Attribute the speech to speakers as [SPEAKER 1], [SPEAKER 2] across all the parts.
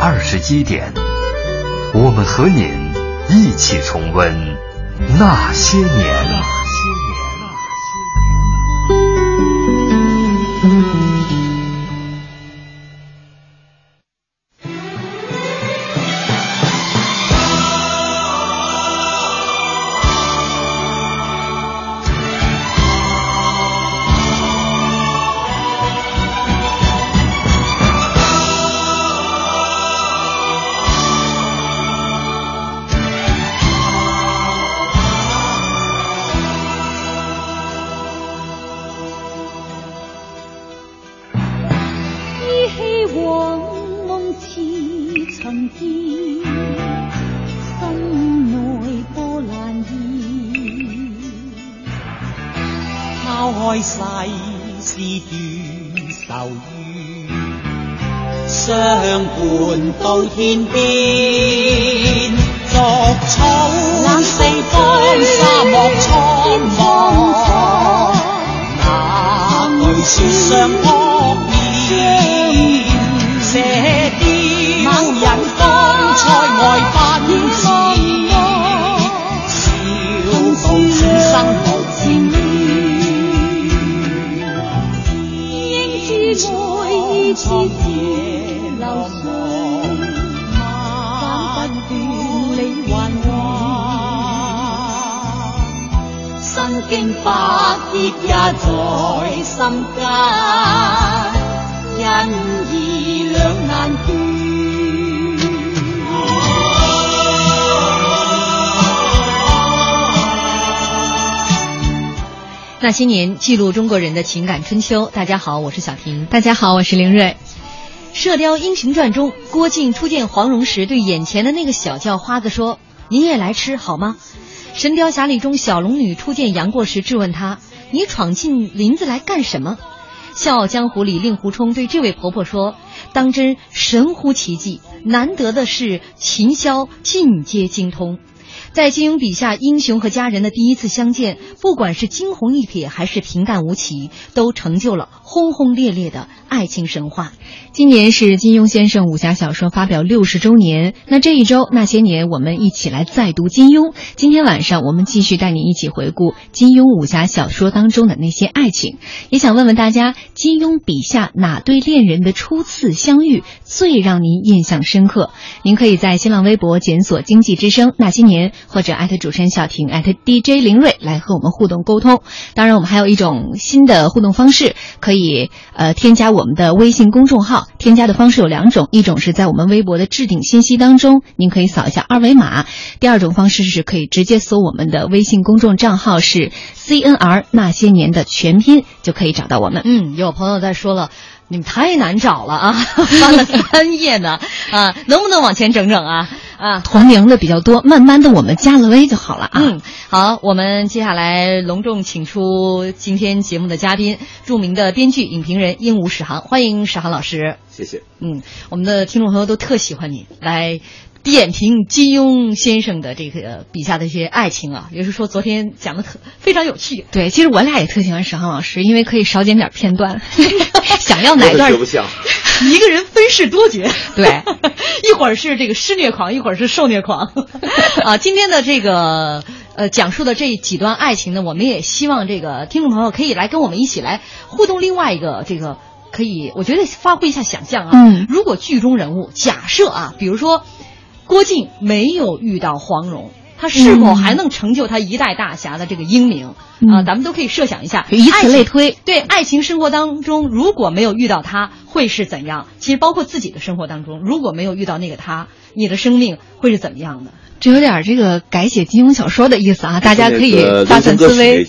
[SPEAKER 1] 二十一点，我们和您一起重温那些年。
[SPEAKER 2] 天边，逐草
[SPEAKER 3] 南
[SPEAKER 2] 四方沙漠苍茫，那句說相扑面，射雕引風塞外經百劫也在心間，因義兩難斷。
[SPEAKER 4] 那些年，记录中国人的情感春秋。大家好，我是小婷。
[SPEAKER 5] 大家好，我是凌睿。
[SPEAKER 4] 《射雕英雄传》中，郭靖初见黄蓉时，对眼前的那个小叫花子说：“你也来吃好吗？”《神雕侠侣》中，小龙女初见杨过时，质问他：“你闯进林子来干什么？”《笑傲江湖》里，令狐冲对这位婆婆说：“当真神乎其技，难得的是琴箫尽皆精通。”在金庸笔下，英雄和家人的第一次相见，不管是惊鸿一瞥还是平淡无奇，都成就了轰轰烈烈的爱情神话。
[SPEAKER 5] 今年是金庸先生武侠小说发表六十周年，那这一周那些年，我们一起来再读金庸。今天晚上，我们继续带您一起回顾金庸武侠小说当中的那些爱情。也想问问大家，金庸笔下哪对恋人的初次相遇最让您印象深刻？您可以在新浪微博检索“经济之声那些年”，或者艾特主持人小婷，艾特 DJ 林睿来和我们互动沟通。当然，我们还有一种新的互动方式，可以呃添加我我们的微信公众号。添加的方式有两种，一种是在我们微博的置顶信息当中，您可以扫一下二维码；第二种方式是可以直接搜我们的微信公众账号是 CNR 那些年的全拼，就可以找到我们。
[SPEAKER 4] 嗯，有朋友在说了。你们太难找了啊，翻了三页呢啊，能不能往前整整啊？啊，
[SPEAKER 5] 同名的比较多，慢慢的我们加了微就好了啊。
[SPEAKER 4] 嗯，好，我们接下来隆重请出今天节目的嘉宾，著名的编剧、影评人鹦鹉史航，欢迎史航老师。
[SPEAKER 6] 谢谢。
[SPEAKER 4] 嗯，我们的听众朋友都特喜欢你来。点评金庸先生的这个笔下的一些爱情啊，也是说昨天讲的特非常有趣。
[SPEAKER 5] 对，其实我俩也特喜欢史航老师，因为可以少剪点片段，想要哪段
[SPEAKER 6] 学不像。
[SPEAKER 4] 一个人分饰多角，
[SPEAKER 5] 对，
[SPEAKER 4] 一会儿是这个施虐狂，一会儿是受虐狂，啊，今天的这个呃讲述的这几段爱情呢，我们也希望这个听众朋友可以来跟我们一起来互动。另外一个这个可以，我觉得发挥一下想象啊，
[SPEAKER 5] 嗯，
[SPEAKER 4] 如果剧中人物假设啊，比如说郭靖没有遇到黄蓉。他是否还能成就他一代大侠的这个英名、
[SPEAKER 5] 嗯、
[SPEAKER 4] 啊？咱们都可以设想一下，
[SPEAKER 5] 以此类推。
[SPEAKER 4] 对爱情生活当中，如果没有遇到他，会是怎样？其实包括自己的生活当中，如果没有遇到那个他，你的生命会是怎么样的？
[SPEAKER 5] 这有点这个改写金庸小说的意思啊！大家可以发散思维。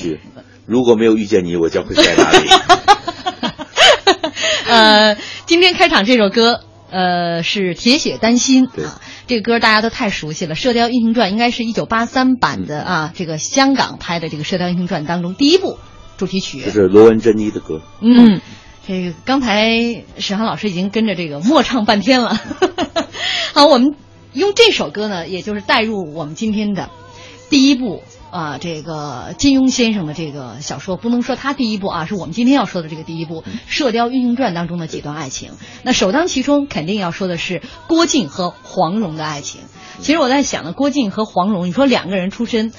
[SPEAKER 6] 如果没有遇见你，我将会在哪里？
[SPEAKER 4] 呃，今天开场这首歌。呃，是铁血丹心啊，这个歌大家都太熟悉了，《射雕英雄传》应该是一九八三版的啊，这个香港拍的这个《射雕英雄传》当中第一部主题曲。
[SPEAKER 6] 这是罗文珍妮的歌。
[SPEAKER 4] 嗯，这个刚才史航老师已经跟着这个默唱半天了。好，我们用这首歌呢，也就是带入我们今天的第一部啊，这个金庸先生的这个小说，不能说他第一部啊，是我们今天要说的这个第一部《射雕英雄传》当中的几段爱情。那首当其冲，肯定要说的是郭靖和黄蓉的爱情。其实我在想呢，郭靖和黄蓉，你说两个人出身。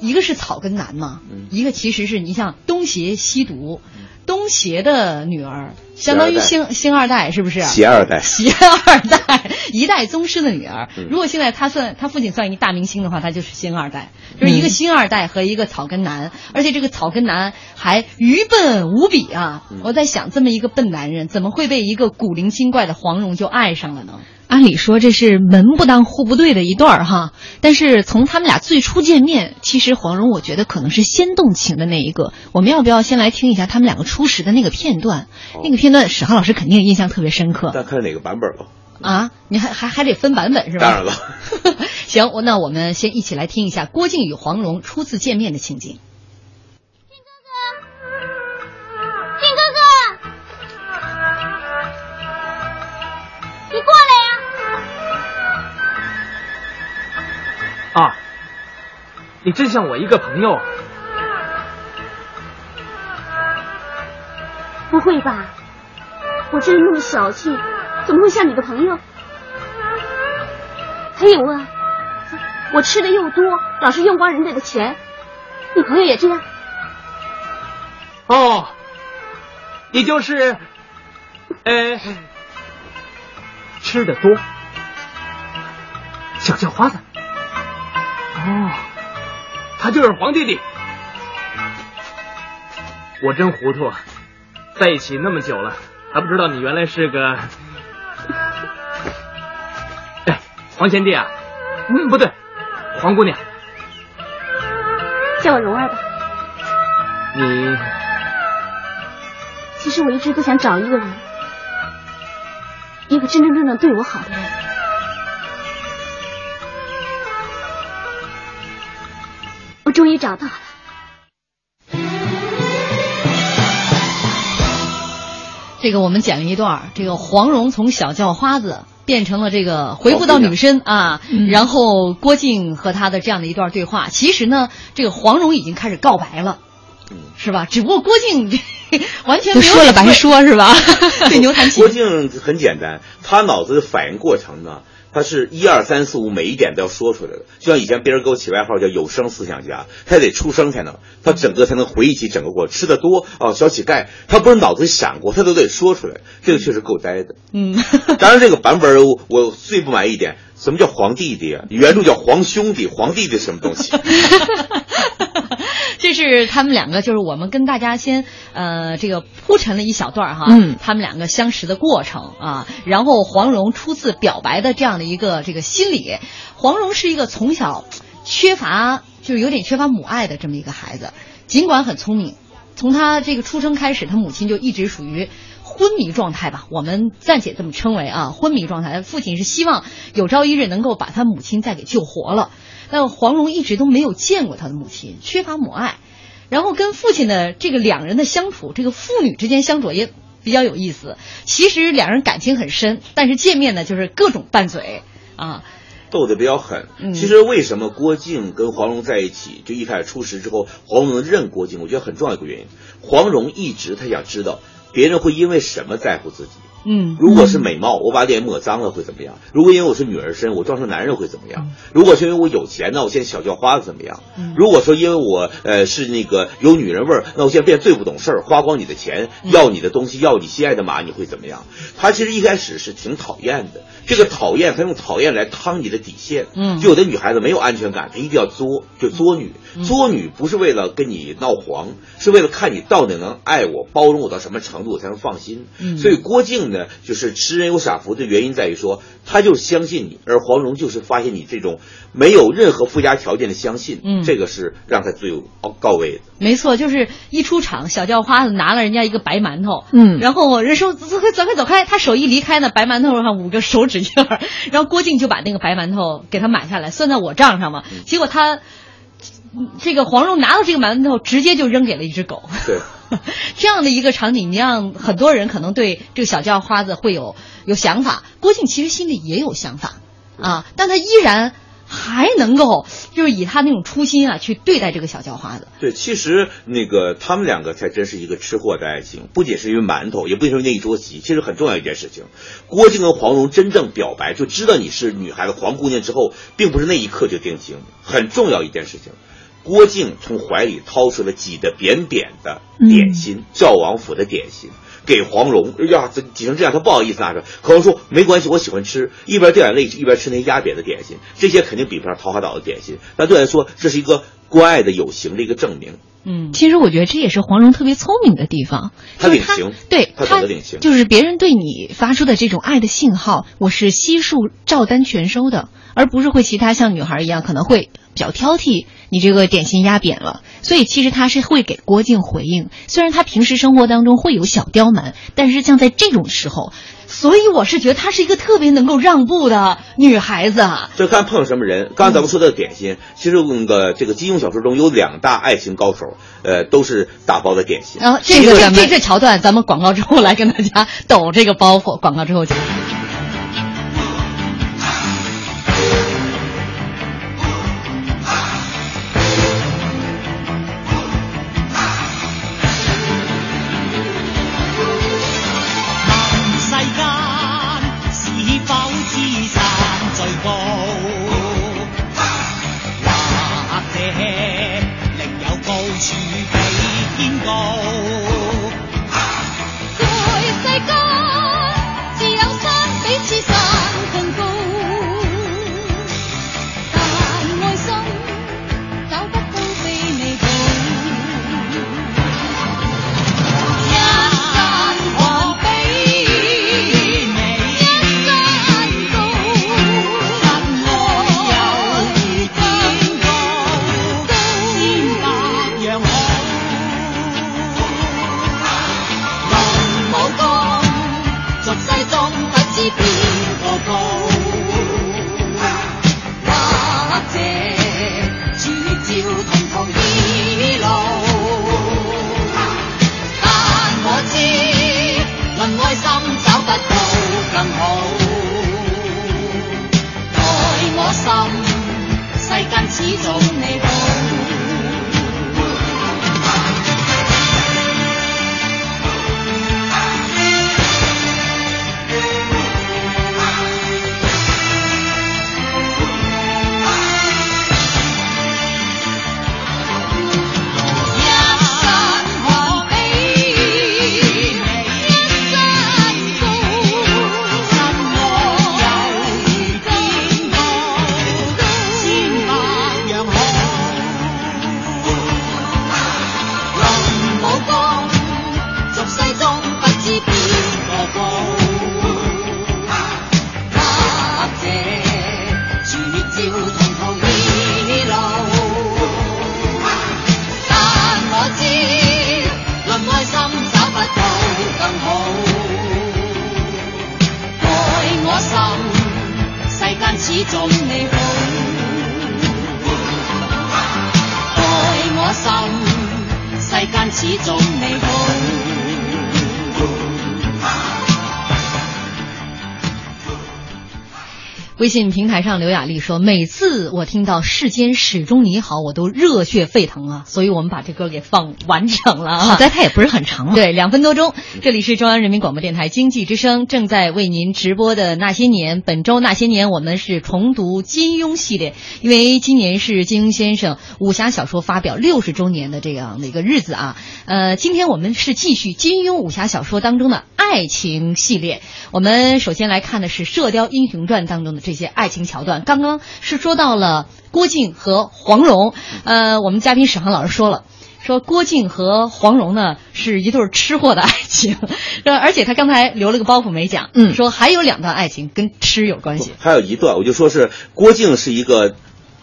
[SPEAKER 4] 一个是草根男嘛，一个其实是你像东邪西毒，东邪的女儿相当于星星二代，是不是？
[SPEAKER 6] 邪二代，
[SPEAKER 4] 邪二代，一代宗师的女儿。
[SPEAKER 6] 嗯
[SPEAKER 4] 如果现在他算他父亲算一大明星的话，他就是星二代，就是一个星二代和一个草根男，而且这个草根男还愚笨无比啊！我在想，这么一个笨男人，怎么会被一个古灵精怪的黄蓉就爱上了呢？
[SPEAKER 5] 按理说这是门不当户不对的一段儿哈，但是从他们俩最初见面，其实黄蓉我觉得可能是先动情的那一个。我们要不要先来听一下他们两个初始的那个片段？那个片段史航老师肯定印象特别深刻
[SPEAKER 6] 那看哪个版本吧。
[SPEAKER 4] 啊，你还还还得分版本是吧？
[SPEAKER 6] 当然了。
[SPEAKER 4] 行，我那我们先一起来听一下郭靖与黄蓉初次见面的情景。
[SPEAKER 7] 靖哥哥，你过来呀！
[SPEAKER 8] 啊，你真像我一个朋友。
[SPEAKER 7] 不会吧？我这人那么小气，怎么会像你的朋友？还有啊，我吃的又多，老是用光人家的钱，你朋友也这样？
[SPEAKER 8] 哦，你就是，呃，吃的多，小叫花子。哦，他就是黄弟弟。我真糊涂，啊，在一起那么久了，还不知道你原来是个……哎，黄贤弟啊，嗯，不对，黄姑娘，
[SPEAKER 7] 叫我蓉儿吧。
[SPEAKER 8] 你
[SPEAKER 7] 其实我一直都想找一个人，一个真真正正对我好的人。我终于找到了。
[SPEAKER 4] 这个我们讲一段儿，这个黄蓉从小叫花子变成了这个回复到女生啊，
[SPEAKER 5] 嗯
[SPEAKER 4] 然后郭靖和他的这样的一段对话，其实呢，这个黄蓉已经开始告白了。是吧？只不过郭靖 完全没有
[SPEAKER 5] 说了白说，是吧？
[SPEAKER 4] 对牛弹琴。
[SPEAKER 6] 郭靖很简单，他脑子的反应过程呢，他是一二三四五每一点都要说出来的。就像以前别人给我起外号叫有声思想家，他得出声才能，他整个才能回忆起整个过程。吃的多哦，小乞丐，他不是脑子里闪过，他都得说出来。这个确实够呆的。
[SPEAKER 4] 嗯，
[SPEAKER 6] 当然这个版本我我最不满意一点，什么叫皇弟弟啊？原著叫皇兄弟，皇弟弟什么东西？
[SPEAKER 4] 这是他们两个，就是我们跟大家先呃这个铺陈了一小段哈，
[SPEAKER 5] 嗯，
[SPEAKER 4] 他们两个相识的过程啊，然后黄蓉初次表白的这样的一个这个心理，黄蓉是一个从小缺乏就是有点缺乏母爱的这么一个孩子，尽管很聪明，从他这个出生开始，他母亲就一直属于。昏迷状态吧，我们暂且这么称为啊，昏迷状态。父亲是希望有朝一日能够把他母亲再给救活了。但黄蓉一直都没有见过他的母亲，缺乏母爱，然后跟父亲的这个两人的相处，这个父女之间相处也比较有意思。其实两人感情很深，但是见面呢就是各种拌嘴啊。
[SPEAKER 6] 斗得比较狠。
[SPEAKER 4] 嗯
[SPEAKER 6] 其实为什么郭靖跟黄蓉在一起，就一开始初识之后，黄蓉能认郭靖，我觉得很重要一个原因。黄蓉一直她想知道别人会因为什么在乎自己。
[SPEAKER 4] 嗯，
[SPEAKER 6] 如果是美貌，我把脸抹脏了会怎么样？如果因为我是女儿身，我装成男人会怎么样？如果是因为我有钱，那我现在小叫花子怎么样？如果说因为我呃是那个有女人味儿，那我现在变最不懂事儿，花光你的钱，要你的东西，要你心爱的马，你会怎么样？他其实一开始是挺讨厌的，这个讨厌他用讨厌来趟你的底线。
[SPEAKER 4] 嗯
[SPEAKER 6] 就有的女孩子没有安全感，她一定要作，就作女。作女不是为了跟你闹黄，是为了看你到底能爱我、包容我到什么程度，我才能放心。
[SPEAKER 4] 嗯
[SPEAKER 6] 所以郭靖呢，就是吃人有傻福的原因在于说，他就是相信你，而黄蓉就是发现你这种没有任何附加条件的相信，
[SPEAKER 4] 嗯
[SPEAKER 6] 这个是让他最有高位的。
[SPEAKER 4] 没错，就是一出场，小叫花子拿了人家一个白馒头，
[SPEAKER 5] 嗯
[SPEAKER 4] 然后人说走开走开走开，他手一离开呢，白馒头上五个手指印儿，然后郭靖就把那个白馒头给他买下来，算在我账上嘛。结果他嗯这个黄蓉拿到这个馒头，直接就扔给了一只狗。
[SPEAKER 6] 对，
[SPEAKER 4] 这样的一个场景，你让很多人可能对这个小叫花子会有有想法。郭靖其实心里也有想法啊，但他依然还能够就是以他那种初心啊去对待这个小叫花子。
[SPEAKER 6] 对，其实那个他们两个才真是一个吃货的爱情，不仅是因为馒头，也不仅是因为那一桌席，其实很重要一件事情。郭靖跟黄蓉真正表白，就知道你是女孩子黄姑娘之后，并不是那一刻就定情，很重要一件事情。郭靖从怀里掏出了挤得扁扁的点心，赵王府的点心。给黄蓉，哎呀，这挤成这样，他不好意思拿着。黄蓉说没关系，我喜欢吃，一边掉眼泪一边吃那些压扁的点心，这些肯定比不上桃花岛的点心。但对来说，这是一个关爱的有形的一个证明。
[SPEAKER 4] 嗯，
[SPEAKER 5] 其实我觉得这也是黄蓉特别聪明的地方，就是她
[SPEAKER 6] 她领情她
[SPEAKER 5] 对
[SPEAKER 6] 懂得领情
[SPEAKER 5] 就是别人对你发出的这种爱的信号，我是悉数照单全收的，而不是会其他像女孩一样可能会比较挑剔，你这个点心压扁了。所以其实她是会给郭靖回应，虽然她平时生活当中会有小刁蛮，但是像在这种时候，
[SPEAKER 4] 所以我是觉得她是一个特别能够让步的女孩子。
[SPEAKER 6] 这看碰上什么人。刚才咱们说的点心，其实那个这个金庸小说中有两大爱情高手，呃，都是打包的点心。
[SPEAKER 4] 然后这个这这这桥段，咱们广告之后来跟大家抖这个包袱。广告之后见。
[SPEAKER 9] 始終
[SPEAKER 4] 微信平台上，刘雅丽说：“每次我听到世间始终你好，我都热血沸腾啊！所以我们把这歌给放完整了啊。
[SPEAKER 5] 好在它也不是很长嘛。
[SPEAKER 4] 对，两分多钟。这里是中央人民广播电台经济之声正在为您直播的《那些年》。本周《那些年》我们是重读金庸系列，因为今年是金庸先生武侠小说发表六十周年的这样的一个日子啊。呃，今天我们是继续金庸武侠小说当中的爱情系列。我们首先来看的是《射雕英雄传》当中的这些爱情桥段。刚刚是说到了郭靖和黄蓉，呃，我们嘉宾史航老师说了。说郭靖和黄蓉呢是一对吃货的爱情，呃而且他刚才留了个包袱没讲，
[SPEAKER 5] 嗯
[SPEAKER 4] 说还有两段爱情跟吃有关系。
[SPEAKER 6] 还有一段，我就说是郭靖是一个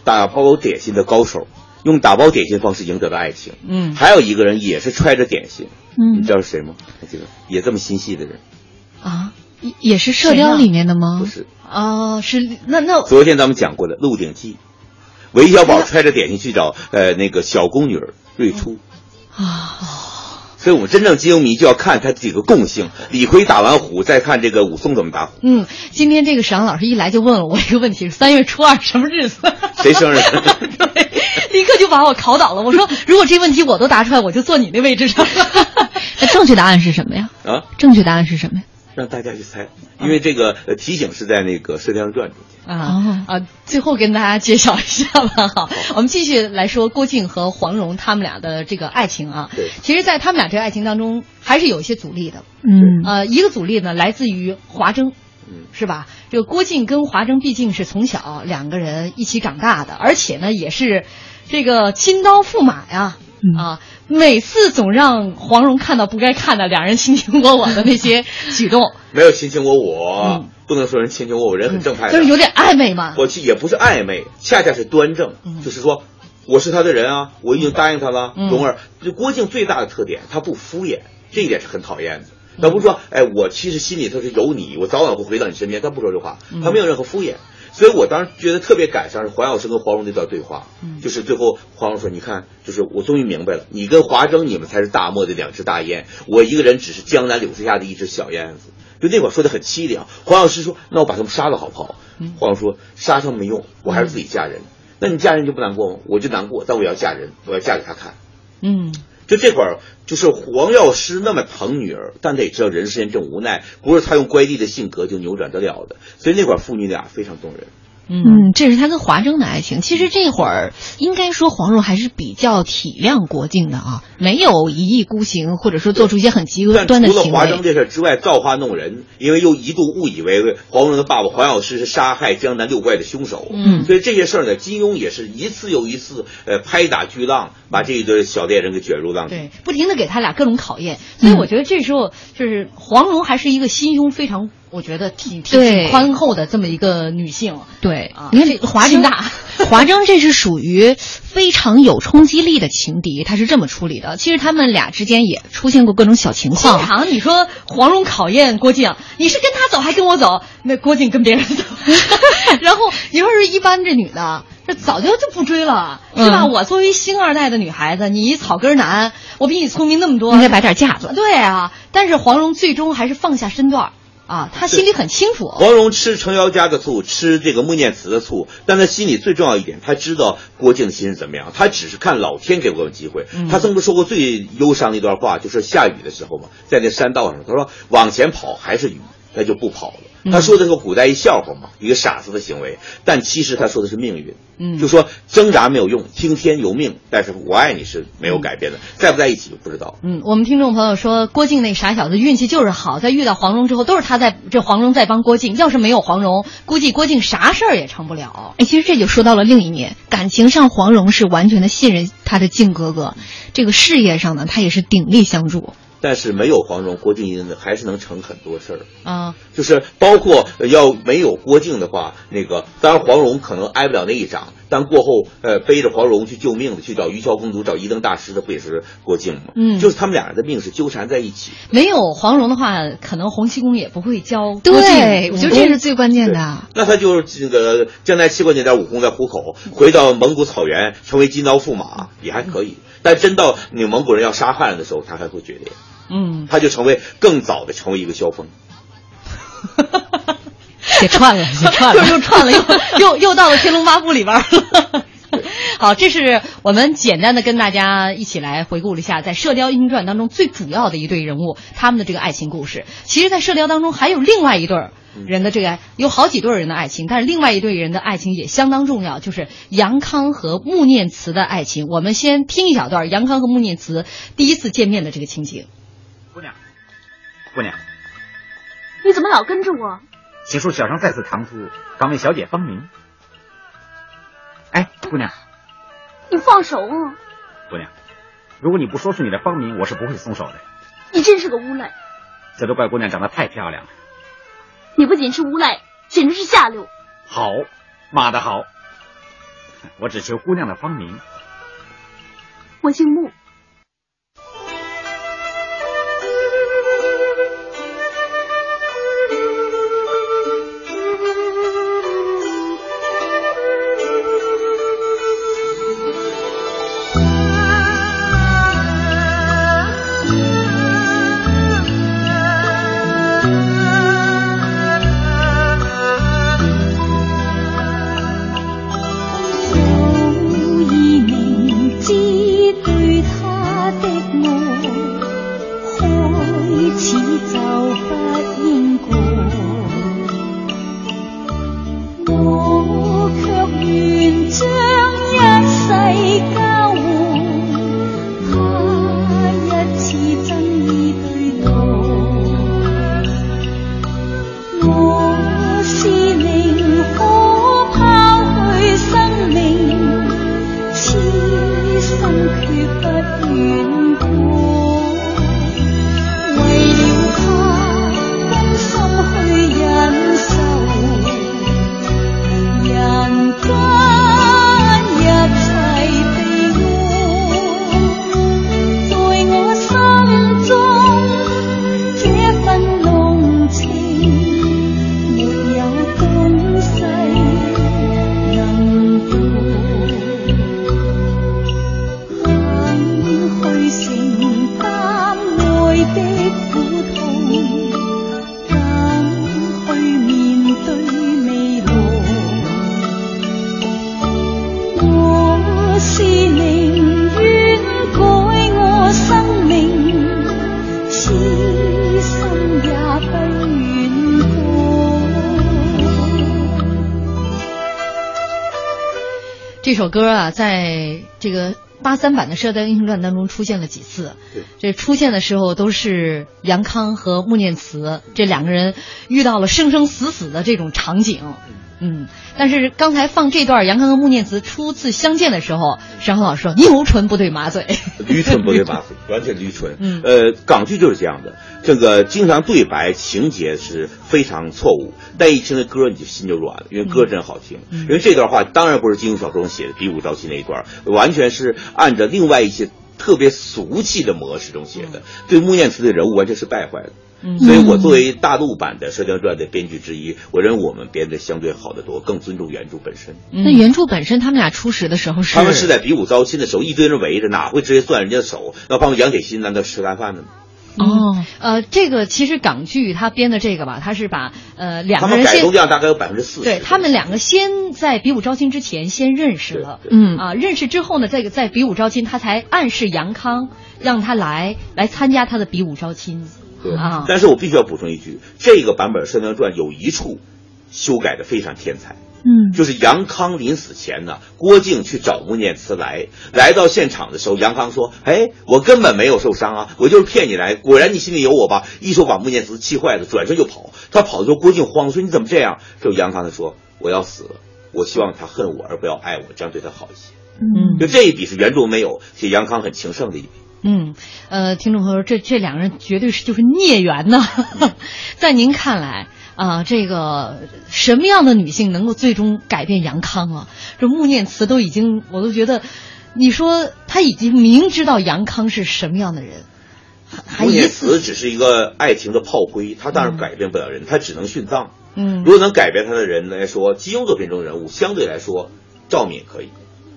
[SPEAKER 6] 打包点心的高手，用打包点心方式赢得的爱情。
[SPEAKER 4] 嗯
[SPEAKER 6] 还有一个人也是揣着点心，
[SPEAKER 5] 嗯
[SPEAKER 6] 你知道是谁吗？还记得？也这么心细的人，
[SPEAKER 5] 啊，也也是《射雕》里面的吗？
[SPEAKER 6] 不是。
[SPEAKER 4] 哦，是那那
[SPEAKER 6] 昨天咱们讲过的《鹿鼎记》，韦小宝揣着点心去找呃那个小宫女儿瑞初。
[SPEAKER 5] 啊，
[SPEAKER 6] 所以我们真正金庸迷就要看他几个共性。李逵打完虎，再看这个武松怎么打虎。
[SPEAKER 4] 嗯，今天这个史阳老师一来就问了我一个问题：三月初二什么日子？
[SPEAKER 6] 谁生日？
[SPEAKER 4] 对，立刻就把我考倒了。我说，如果这问题我都答出来，我就坐你那位置上。
[SPEAKER 5] 那正确答案是什么呀？
[SPEAKER 6] 啊，
[SPEAKER 5] 正确答案是什么呀？
[SPEAKER 6] 让大家去猜，因为这个呃提醒是在那个《射雕传》中间。
[SPEAKER 4] 啊啊！最后跟大家介绍一下吧。好，我们继续来说郭靖和黄蓉他们俩的这个爱情啊。
[SPEAKER 6] 对，
[SPEAKER 4] 其实，在他们俩这个爱情当中，还是有一些阻力的。
[SPEAKER 5] 嗯
[SPEAKER 4] 呃，一个阻力呢，来自于华筝。
[SPEAKER 6] 嗯，
[SPEAKER 4] 是吧？这个郭靖跟华筝毕竟是从小两个人一起长大的，而且呢，也是这个金刀驸马呀。
[SPEAKER 5] 嗯
[SPEAKER 4] 啊，每次总让黄蓉看到不该看的两人卿卿我我的那些 举动，
[SPEAKER 6] 没有卿卿我我，
[SPEAKER 4] 嗯
[SPEAKER 6] 不能说人卿卿我我，人很正派的，
[SPEAKER 4] 就是有点暧昧嘛。
[SPEAKER 6] 我其实也不是暧昧，恰恰是端正，
[SPEAKER 4] 嗯
[SPEAKER 6] 就是说我是他的人啊，我已经答应他了。
[SPEAKER 4] 嗯
[SPEAKER 6] 蓉儿，这郭靖最大的特点，他不敷衍，这一点是很讨厌的。他不是说，哎，我其实心里头是有你，我早晚会回到你身边。他不说这话，
[SPEAKER 4] 嗯
[SPEAKER 6] 他没有任何敷衍。所以我当时觉得特别感伤是黄药师跟黄蓉那段对话，
[SPEAKER 4] 嗯
[SPEAKER 6] 就是最后黄蓉说：“你看，就是我终于明白了，你跟华筝你们才是大漠的两只大雁，我一个人只是江南柳树下的一只小燕子。”就那会儿说的很凄凉。黄药师说：“那我把他们杀了好不好？”
[SPEAKER 4] 嗯
[SPEAKER 6] 黄蓉说：“杀他们没用，我还是自己嫁人。那你嫁人就不难过吗？我就难过，但我要嫁人，我要嫁给他看。
[SPEAKER 4] 嗯
[SPEAKER 6] 就这会儿，就是黄药师那么疼女儿，但得知道人世间这种无奈，不是他用乖戾的性格就扭转得了的。所以那会儿父女俩非常动人。
[SPEAKER 4] 嗯
[SPEAKER 5] 嗯，这是他跟华筝的爱情。其实这会儿应该说黄蓉还是比较体谅郭靖的啊，没有一意孤行，或者说做出一些很极端的行
[SPEAKER 6] 除了华筝。这事儿之外，造化弄人，因为又一度误以为黄蓉的爸爸黄药师是杀害江南六怪的凶手。
[SPEAKER 4] 嗯
[SPEAKER 6] 所以这些事儿呢，金庸也是一次又一次，呃，拍打巨浪，把这一对小恋人给卷入浪里。
[SPEAKER 4] 对，不停的给他俩各种考验，所以我觉得这时候就是黄蓉还是一个心胸非常，我觉得挺挺挺宽厚的这么一个女性。
[SPEAKER 5] 对
[SPEAKER 4] 啊，
[SPEAKER 5] 你看
[SPEAKER 4] 这
[SPEAKER 5] 华筝
[SPEAKER 4] 大，
[SPEAKER 5] 华筝这是属于非常有冲击力的情敌，他是这么处理的。其实他们俩之间也出现过各种小情
[SPEAKER 4] 经
[SPEAKER 5] 况。
[SPEAKER 4] 常你说黄蓉考验郭靖，你是跟他走还跟我走？那郭靖跟别人走，然后你说是一般这女的，这早就就不追了，是吧？
[SPEAKER 5] 嗯
[SPEAKER 4] 我作为星二代的女孩子，你一草根男，我比你聪明那么多，
[SPEAKER 5] 应该摆点架子。
[SPEAKER 4] 对啊，但是黄蓉最终还是放下身段儿啊，他心里很清楚。
[SPEAKER 6] 黄蓉吃程瑶家的醋，吃这个穆念慈的醋，但他心里最重要一点，他知道郭靖的心是怎么样，他只是看老天给我们机会。
[SPEAKER 4] 嗯
[SPEAKER 6] 他曾经说过最忧伤的一段话，就是下雨的时候嘛，在那山道上，他说往前跑还是雨，他就不跑了。
[SPEAKER 4] 嗯
[SPEAKER 6] 他说的是古代一笑话嘛，一个傻子的行为，但其实他说的是命运。
[SPEAKER 4] 嗯
[SPEAKER 6] 就说挣扎没有用，听天由命，但是我爱你是没有改变的，在不在一起就不知道。
[SPEAKER 4] 嗯，我们听众朋友说，郭靖那傻小子运气就是好，在遇到黄蓉之后，都是他在这黄蓉在帮郭靖。要是没有黄蓉，估计郭靖啥事儿也成不了。
[SPEAKER 5] 哎，其实这就说到了另一面，感情上黄蓉是完全的信任他的靖哥哥，这个事业上呢，他也是鼎力相助。
[SPEAKER 6] 但是没有黄蓉，郭靖还是能成很多事儿。
[SPEAKER 4] 啊，
[SPEAKER 6] 就是包括呃要没有郭靖的话，那个当然黄蓉可能挨不了那一掌，但过后呃背着黄蓉去救命的，去找玉箫公主、找一灯大师的不也是郭靖吗？
[SPEAKER 4] 嗯
[SPEAKER 6] 就是他们俩人的命是纠缠在一起。
[SPEAKER 4] 没有黄蓉的话，可能洪七公也不会教郭
[SPEAKER 5] 对，
[SPEAKER 4] 靖。
[SPEAKER 5] 我觉得这是最关键的。
[SPEAKER 6] 那他就是这个将来七关节点武功在虎口，回到蒙古草原成为金刀驸马也还可以。但真到你蒙古人要杀汉人的时候，他还会决裂，
[SPEAKER 4] 嗯，
[SPEAKER 6] 他就成为更早的成为一个萧峰。
[SPEAKER 5] 写串了，写串
[SPEAKER 4] 了又串了，又 又又到了《天龙八部》里边儿了。好，这是我们简单的跟大家一起来回顾了一下，在《射雕英雄传》当中最主要的一对人物，他们的这个爱情故事。其实，在《射雕》当中还有另外一对儿人的这个有好几对儿人的爱情，但是另外一对人的爱情也相当重要，就是杨康和穆念慈的爱情。我们先听一小段杨康和穆念慈第一次见面的这个情景。
[SPEAKER 10] 姑娘，姑娘，
[SPEAKER 7] 你怎么老跟着我？
[SPEAKER 10] 请恕小生再次唐突，敢问小姐芳名？哎，姑娘，
[SPEAKER 7] 你放手啊！
[SPEAKER 10] 姑娘，如果你不说出你的芳名，我是不会松手的。
[SPEAKER 9] 你真是个无赖！
[SPEAKER 10] 这都怪姑娘长得太漂亮了。
[SPEAKER 9] 你不仅是无赖，简直是下流。
[SPEAKER 10] 好，骂得好。我只求姑娘的芳名。
[SPEAKER 9] 我姓穆。
[SPEAKER 4] 首歌啊，在这个八三版的《射雕英雄传》当中出现了几次。这出现的时候都是杨康和穆念慈这两个人遇到了生生死死的这种场景。嗯，但是刚才放这段杨康和穆念慈初次相见的时候，沈航老师说牛唇不对马嘴，
[SPEAKER 6] 驴唇不对马嘴，完全驴唇。
[SPEAKER 4] 嗯
[SPEAKER 6] 呃，港剧就是这样的，这个经常对白情节是非常错误，但一听这歌你就心就软了，因为歌真好听。
[SPEAKER 4] 嗯
[SPEAKER 6] 因为这段话当然不是金庸小说中写的比武招亲那一段，完全是按照另外一些特别俗气的模式中写的，对穆念慈的人物完全是败坏的。
[SPEAKER 4] 嗯
[SPEAKER 6] 所以我作为大陆版的《射雕传》的编剧之一，我认为我们编的相对好得多，更尊重原著本身。
[SPEAKER 5] 那原著本身他们俩初识的时候是
[SPEAKER 6] 他们是在比武招亲的时候，一堆人围着，哪会直接攥人家的手？那旁边杨铁心难道吃干饭的吗？
[SPEAKER 4] 哦，呃，这个其实港剧他编的这个吧，他是把呃两
[SPEAKER 6] 他们改
[SPEAKER 4] 个人先
[SPEAKER 6] 动量大概有百分之四十。
[SPEAKER 4] 对他们两个先在比武招亲之前先认识了，
[SPEAKER 5] 嗯
[SPEAKER 4] 啊，认识之后呢，这个在比武招亲，他才暗示杨康让他来来参加他的比武招亲。
[SPEAKER 6] 对
[SPEAKER 4] 啊
[SPEAKER 6] 但是我必须要补充一句，这个版本《射雕传》有一处修改的非常天才。
[SPEAKER 5] 嗯
[SPEAKER 6] 就是杨康临死前呢，郭靖去找穆念慈来，来到现场的时候，杨康说：“哎，我根本没有受伤啊，我就是骗你来。果然你心里有我吧？”一手把穆念慈气坏了，转身就跑。他跑的时候，郭靖慌了，说：“你怎么这样？”这时候杨康就说：“我要死了，我希望他恨我而不要爱我，这样对他好一些。”
[SPEAKER 4] 嗯
[SPEAKER 6] 就这一笔是原著没有，写杨康很情圣的一笔。
[SPEAKER 4] 嗯，呃，听众朋友，这这两个人绝对是就是孽缘呐。在您看来啊、这个什么样的女性能够最终改变杨康啊？这穆念慈都已经，我都觉得，你说他已经明知道杨康是什么样的人，
[SPEAKER 6] 穆念慈只是一个爱情的炮灰，他当然改变不了人，他只能殉葬。
[SPEAKER 4] 嗯
[SPEAKER 6] 如果能改变他的人来说，金庸作品中人物相对来说，赵敏可以，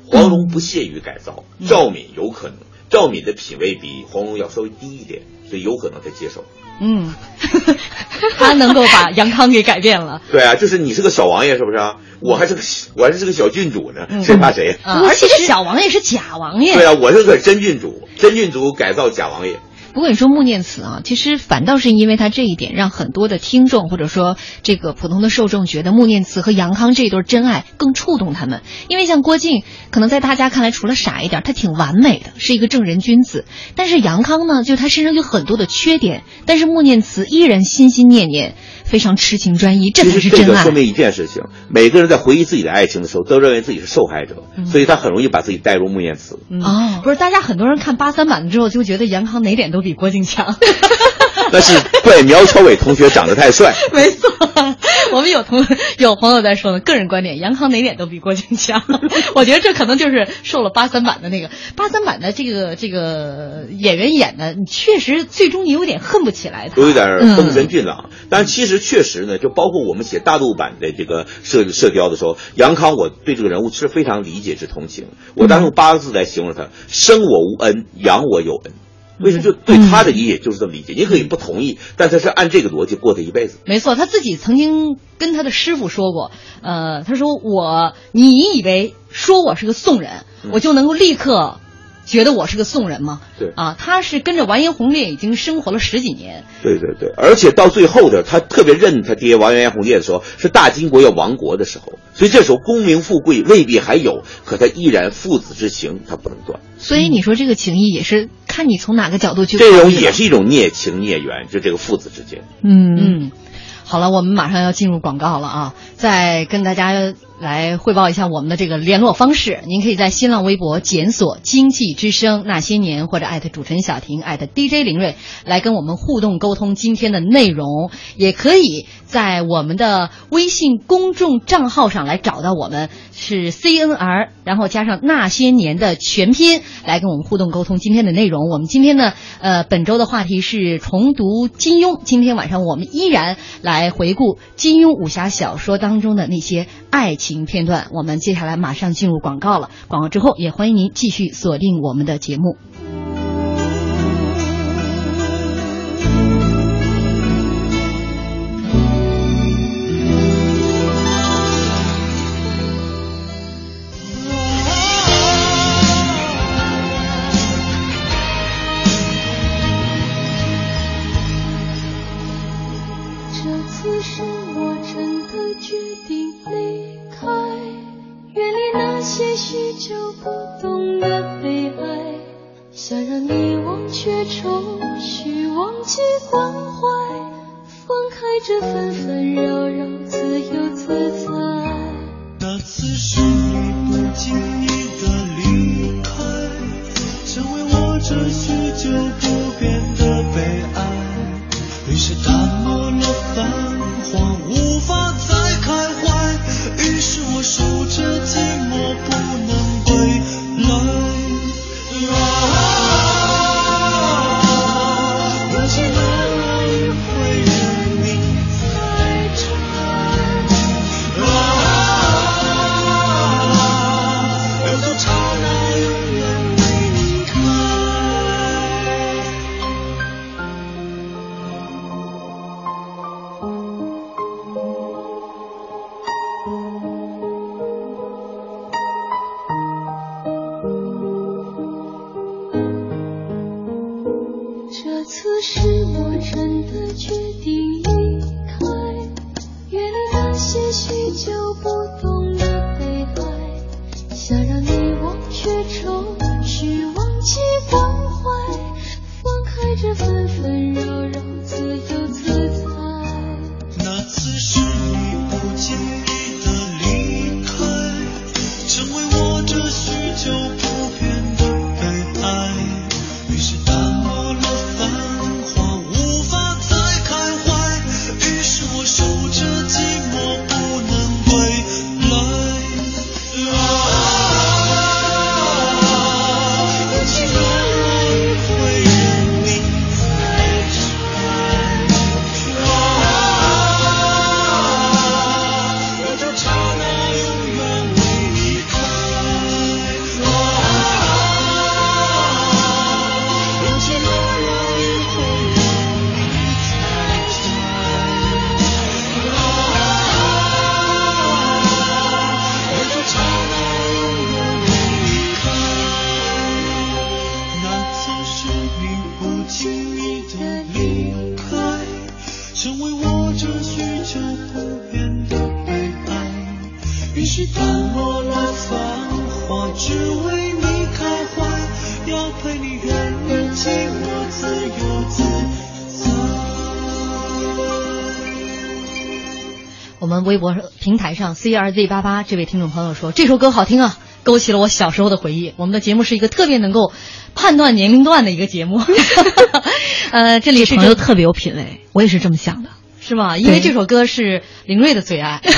[SPEAKER 6] 黄蓉不屑于改造，
[SPEAKER 4] 嗯
[SPEAKER 6] 赵敏有可能，赵敏的品味比黄蓉要稍微低一点，所以有可能他接受。
[SPEAKER 4] 嗯，他能够把杨康给改变了。
[SPEAKER 6] 对啊，就是你是个小王爷是不是啊？我还是个我还是个小郡主呢，
[SPEAKER 4] 嗯
[SPEAKER 6] 谁怕谁？
[SPEAKER 4] 啊，而且这小王爷是假王爷。
[SPEAKER 6] 对啊，我是个真郡主，真郡主改造假王爷。
[SPEAKER 5] 不过你说穆念慈啊，其实反倒是因为他这一点，让很多的听众或者说这个普通的受众觉得穆念慈和杨康这一对真爱更触动他们。因为像郭靖，可能在大家看来除了傻一点，他挺完美的，是一个正人君子。但是杨康呢，就他身上有很多的缺点，但是穆念慈依然心心念念。非常痴情专一，这
[SPEAKER 6] 其
[SPEAKER 5] 才是真爱
[SPEAKER 6] 这个说。明一件事情：每个人在回忆自己的爱情的时候，都认为自己是受害者，
[SPEAKER 5] 嗯
[SPEAKER 6] 所以他很容易把自己带入穆言辞。
[SPEAKER 5] 哦，
[SPEAKER 4] 不是，大家很多人看八三版的之后就觉得杨康哪点都比郭靖强。
[SPEAKER 6] 那是怪苗侨伟同学长得太帅。
[SPEAKER 4] 没错，我们有同有朋友在说呢，个人观点，杨康哪点都比郭靖强。我觉得这可能就是受了八三版的那个八三版的这个这个演员演的，你确实最终你有点恨不起来他，
[SPEAKER 6] 有一点
[SPEAKER 4] 嗯
[SPEAKER 6] 风神俊朗，但其实确实呢，就包括我们写大陆版的这个射射雕的时候，杨康我对这个人物是非常理解之同情。我当时用八个字来形容他：生我无恩，养我有恩。为什么就对他的理解就是这么理解？你可以不同意，但他是按这个逻辑过他一辈子。
[SPEAKER 4] 没错，他自己曾经跟他的师傅说过，呃，他说我，你以为说我是个宋人，
[SPEAKER 6] 嗯
[SPEAKER 4] 我就能够立刻觉得我是个宋人吗？
[SPEAKER 6] 对
[SPEAKER 4] 啊，他是跟着完颜洪烈已经生活了十几年，
[SPEAKER 6] 对对对，而且到最后的他特别认他爹完颜洪烈的时候，是大金国要亡国的时候，所以这时候功名富贵未必还有，可他依然父子之情他不能断。
[SPEAKER 5] 所以你说这个情谊也是看你从哪个角度去
[SPEAKER 6] 这种也是一种孽情孽缘，就这个父子之间。
[SPEAKER 5] 嗯
[SPEAKER 4] 嗯，好了，我们马上要进入广告了啊！再跟大家来汇报一下我们的这个联络方式，您可以在新浪微博检索“经济之声那些年”或者艾特主持人小婷艾特 DJ 林睿来跟我们互动沟通今天的内容，也可以在我们的微信公众账号上来找到我们，是 CNR，然后加上那些年的全拼来跟我们互动沟通今天的内容。我们今天呢，呃，本周的话题是重读金庸。今天晚上我们依然来回顾金庸武侠小说当中的那些爱情片段。我们接下来马上进入广告了，广告之后也欢迎您继续锁定我们的节目。
[SPEAKER 9] 关怀，放开这纷纷扰扰，自由自在。
[SPEAKER 11] 那次是你不经意的离开，成为我这许久
[SPEAKER 4] 微博平台上 C R Z 八八这位听众朋友说这首歌好听啊，勾起了我小时候的回忆。我们的节目是一个特别能够判断年龄段的一个节目。呃，这里是
[SPEAKER 5] 朋友特别有品位，我也是这么想的。
[SPEAKER 4] 是吗？因为这首歌是林睿的最爱。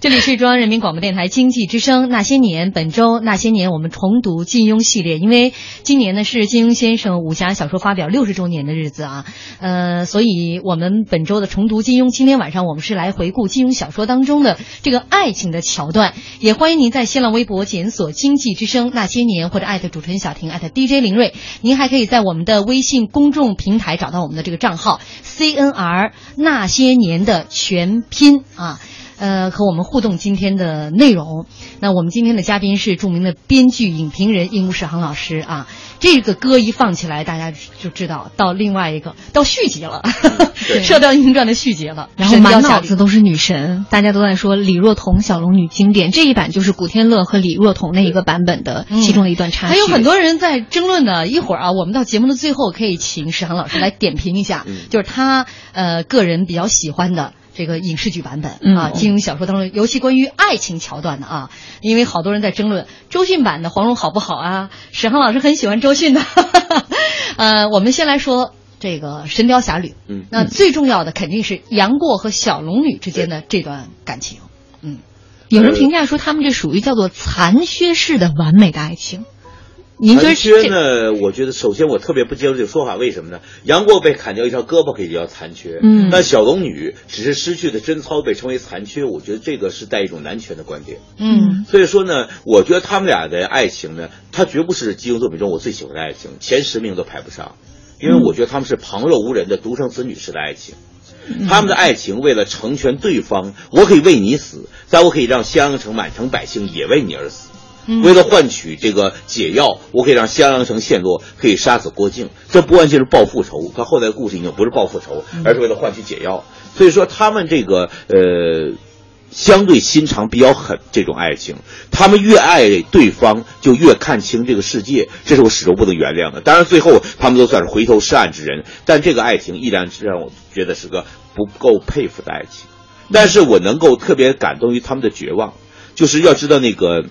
[SPEAKER 4] 这里是中央人民广播电台经济之声《那些年》，本周《那些年》我们重读金庸系列，因为今年呢是金庸先生武侠小说发表六十周年的日子啊，呃，所以我们本周的重读金庸，今天晚上我们是来回顾金庸小说当中的这个爱情的桥段。也欢迎您在新浪微博检索“经济之声那些年”或者艾特主持人小婷艾特 DJ 林睿，您还可以在我们的微信公众平台找到我们的这个账号 CNR 那些些年的全拼啊。呃，和我们互动今天的内容。那我们今天的嘉宾是著名的编剧、影评人应无世航老师啊。这个歌一放起来，大家就知道到另外一个到续集了，《射雕英雄传》的续集了。
[SPEAKER 5] 然后满脑子都是女神，大家都在说李若彤、小龙女经典。这一版就是古天乐和李若彤那一个版本的其中的一段插曲。
[SPEAKER 4] 还有很多人在争论呢。一会儿啊，我们到节目的最后可以请史航老师来点评一下，就是他呃个人比较喜欢的。这个影视剧版本啊，金庸小说当中，尤其关于爱情桥段的啊，因为好多人在争论周迅版的黄蓉好不好啊？史航老师很喜欢周迅的。呃，我们先来说这个《神雕侠侣》，
[SPEAKER 6] 嗯，
[SPEAKER 4] 那最重要的肯定是杨过和小龙女之间的这段感情。嗯，
[SPEAKER 5] 有人评价说他们这属于叫做残缺式的完美的爱情。
[SPEAKER 6] 残缺呢？我觉得首先我特别不接受这个说法，为什么呢？杨过被砍掉一条胳膊可以叫残缺，
[SPEAKER 5] 嗯，
[SPEAKER 6] 但小龙女只是失去的贞操被称为残缺，我觉得这个是带一种男权的观点，
[SPEAKER 4] 嗯，
[SPEAKER 6] 所以说呢，我觉得他们俩的爱情呢，它绝不是金庸作品中我最喜欢的爱情，前十名都排不上，因为我觉得他们是旁若无人的独生子女式的爱情，他们的爱情为了成全对方，我可以为你死，但我可以让襄阳城满城百姓也为你而死。为了换取这个解药，我可以让襄阳城陷落，可以杀死郭靖。这不完全是报复仇，他后来的故事已经不是报复仇，而是为了换取解药。所以说，他们这个呃，相对心肠比较狠这种爱情，他们越爱对方，就越看清这个世界，这是我始终不能原谅的。当然，最后他们都算是回头是岸之人，但这个爱情依然是让我觉得是个不够佩服的爱情。但是我能够特别感动于他们的绝望，就是要知道那个。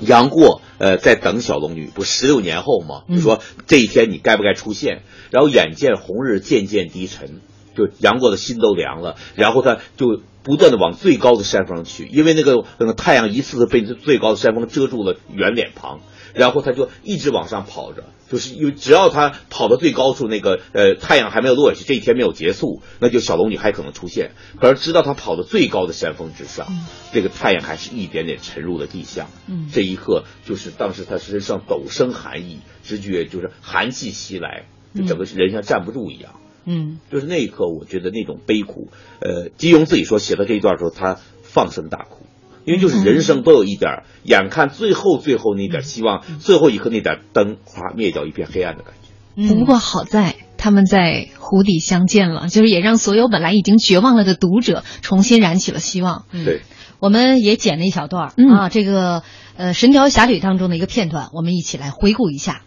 [SPEAKER 6] 杨过，呃，在等小龙女，不十六年后嘛？就说这一天你该不该出现？然后眼见红日渐渐低沉，就杨过的心都凉了。然后他就不断的往最高的山峰去，因为那个那个太阳一次次被最高的山峰遮住了圆脸庞。然后他就一直往上跑着，就是因为只要他跑到最高处，那个呃太阳还没有落下去，这一天没有结束，那就小龙女还可能出现。可是直到他跑到最高的山峰之上，这个太阳还是一点点沉入了地下。
[SPEAKER 4] 嗯，
[SPEAKER 6] 这一刻就是当时他身上陡生寒意，直觉就是寒气袭来，就整个人像站不住一样。
[SPEAKER 4] 嗯，
[SPEAKER 6] 就是那一刻，我觉得那种悲苦。呃，金庸自己说写到这一段的时候，他放声大哭。因为就是人生都有一点，眼看最后最后那点希望，最后一刻那点灯，哗灭掉一片黑暗的感
[SPEAKER 5] 觉。不过好在他们在湖底相见了，就是也让所有本来已经绝望了的读者重新燃起了希望。
[SPEAKER 6] 对，
[SPEAKER 4] 我们也剪了一小段啊，这个呃《神雕侠侣》当中的一个片段，我们一起来回顾一下。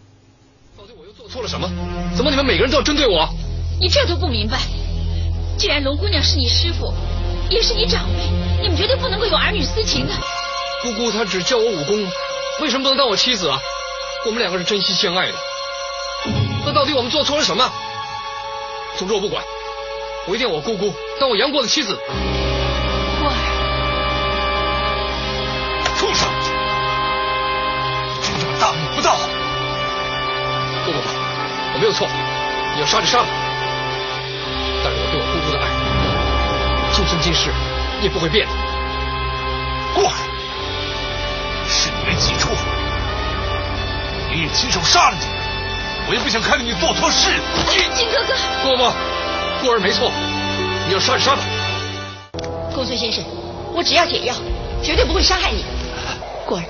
[SPEAKER 12] 到底我又做错了什么？怎么你们每个人都要针对我？
[SPEAKER 2] 你这都不明白？既然龙姑娘是你师傅。也是你长辈，你们绝对不能够有儿女私情的。
[SPEAKER 12] 姑姑她只教我武功，为什么不能当我妻子啊？我们两个是真心相爱的。那到底我们做错了什么？总之我不管，我一定要我姑姑当我杨过的妻子。
[SPEAKER 2] 过儿，
[SPEAKER 12] 畜生，真正大逆不道！不不不，我没有错，你要杀就杀吧。但是我对我姑姑的爱。今生今世也不会变的。
[SPEAKER 13] 过儿，是你没记住，爷爷亲手杀了你，我也不想看着你做错事。
[SPEAKER 2] 金哥哥，
[SPEAKER 12] 过儿没错，你要杀就杀吧。
[SPEAKER 2] 公孙先生，我只要解药，绝对不会伤害你。过儿，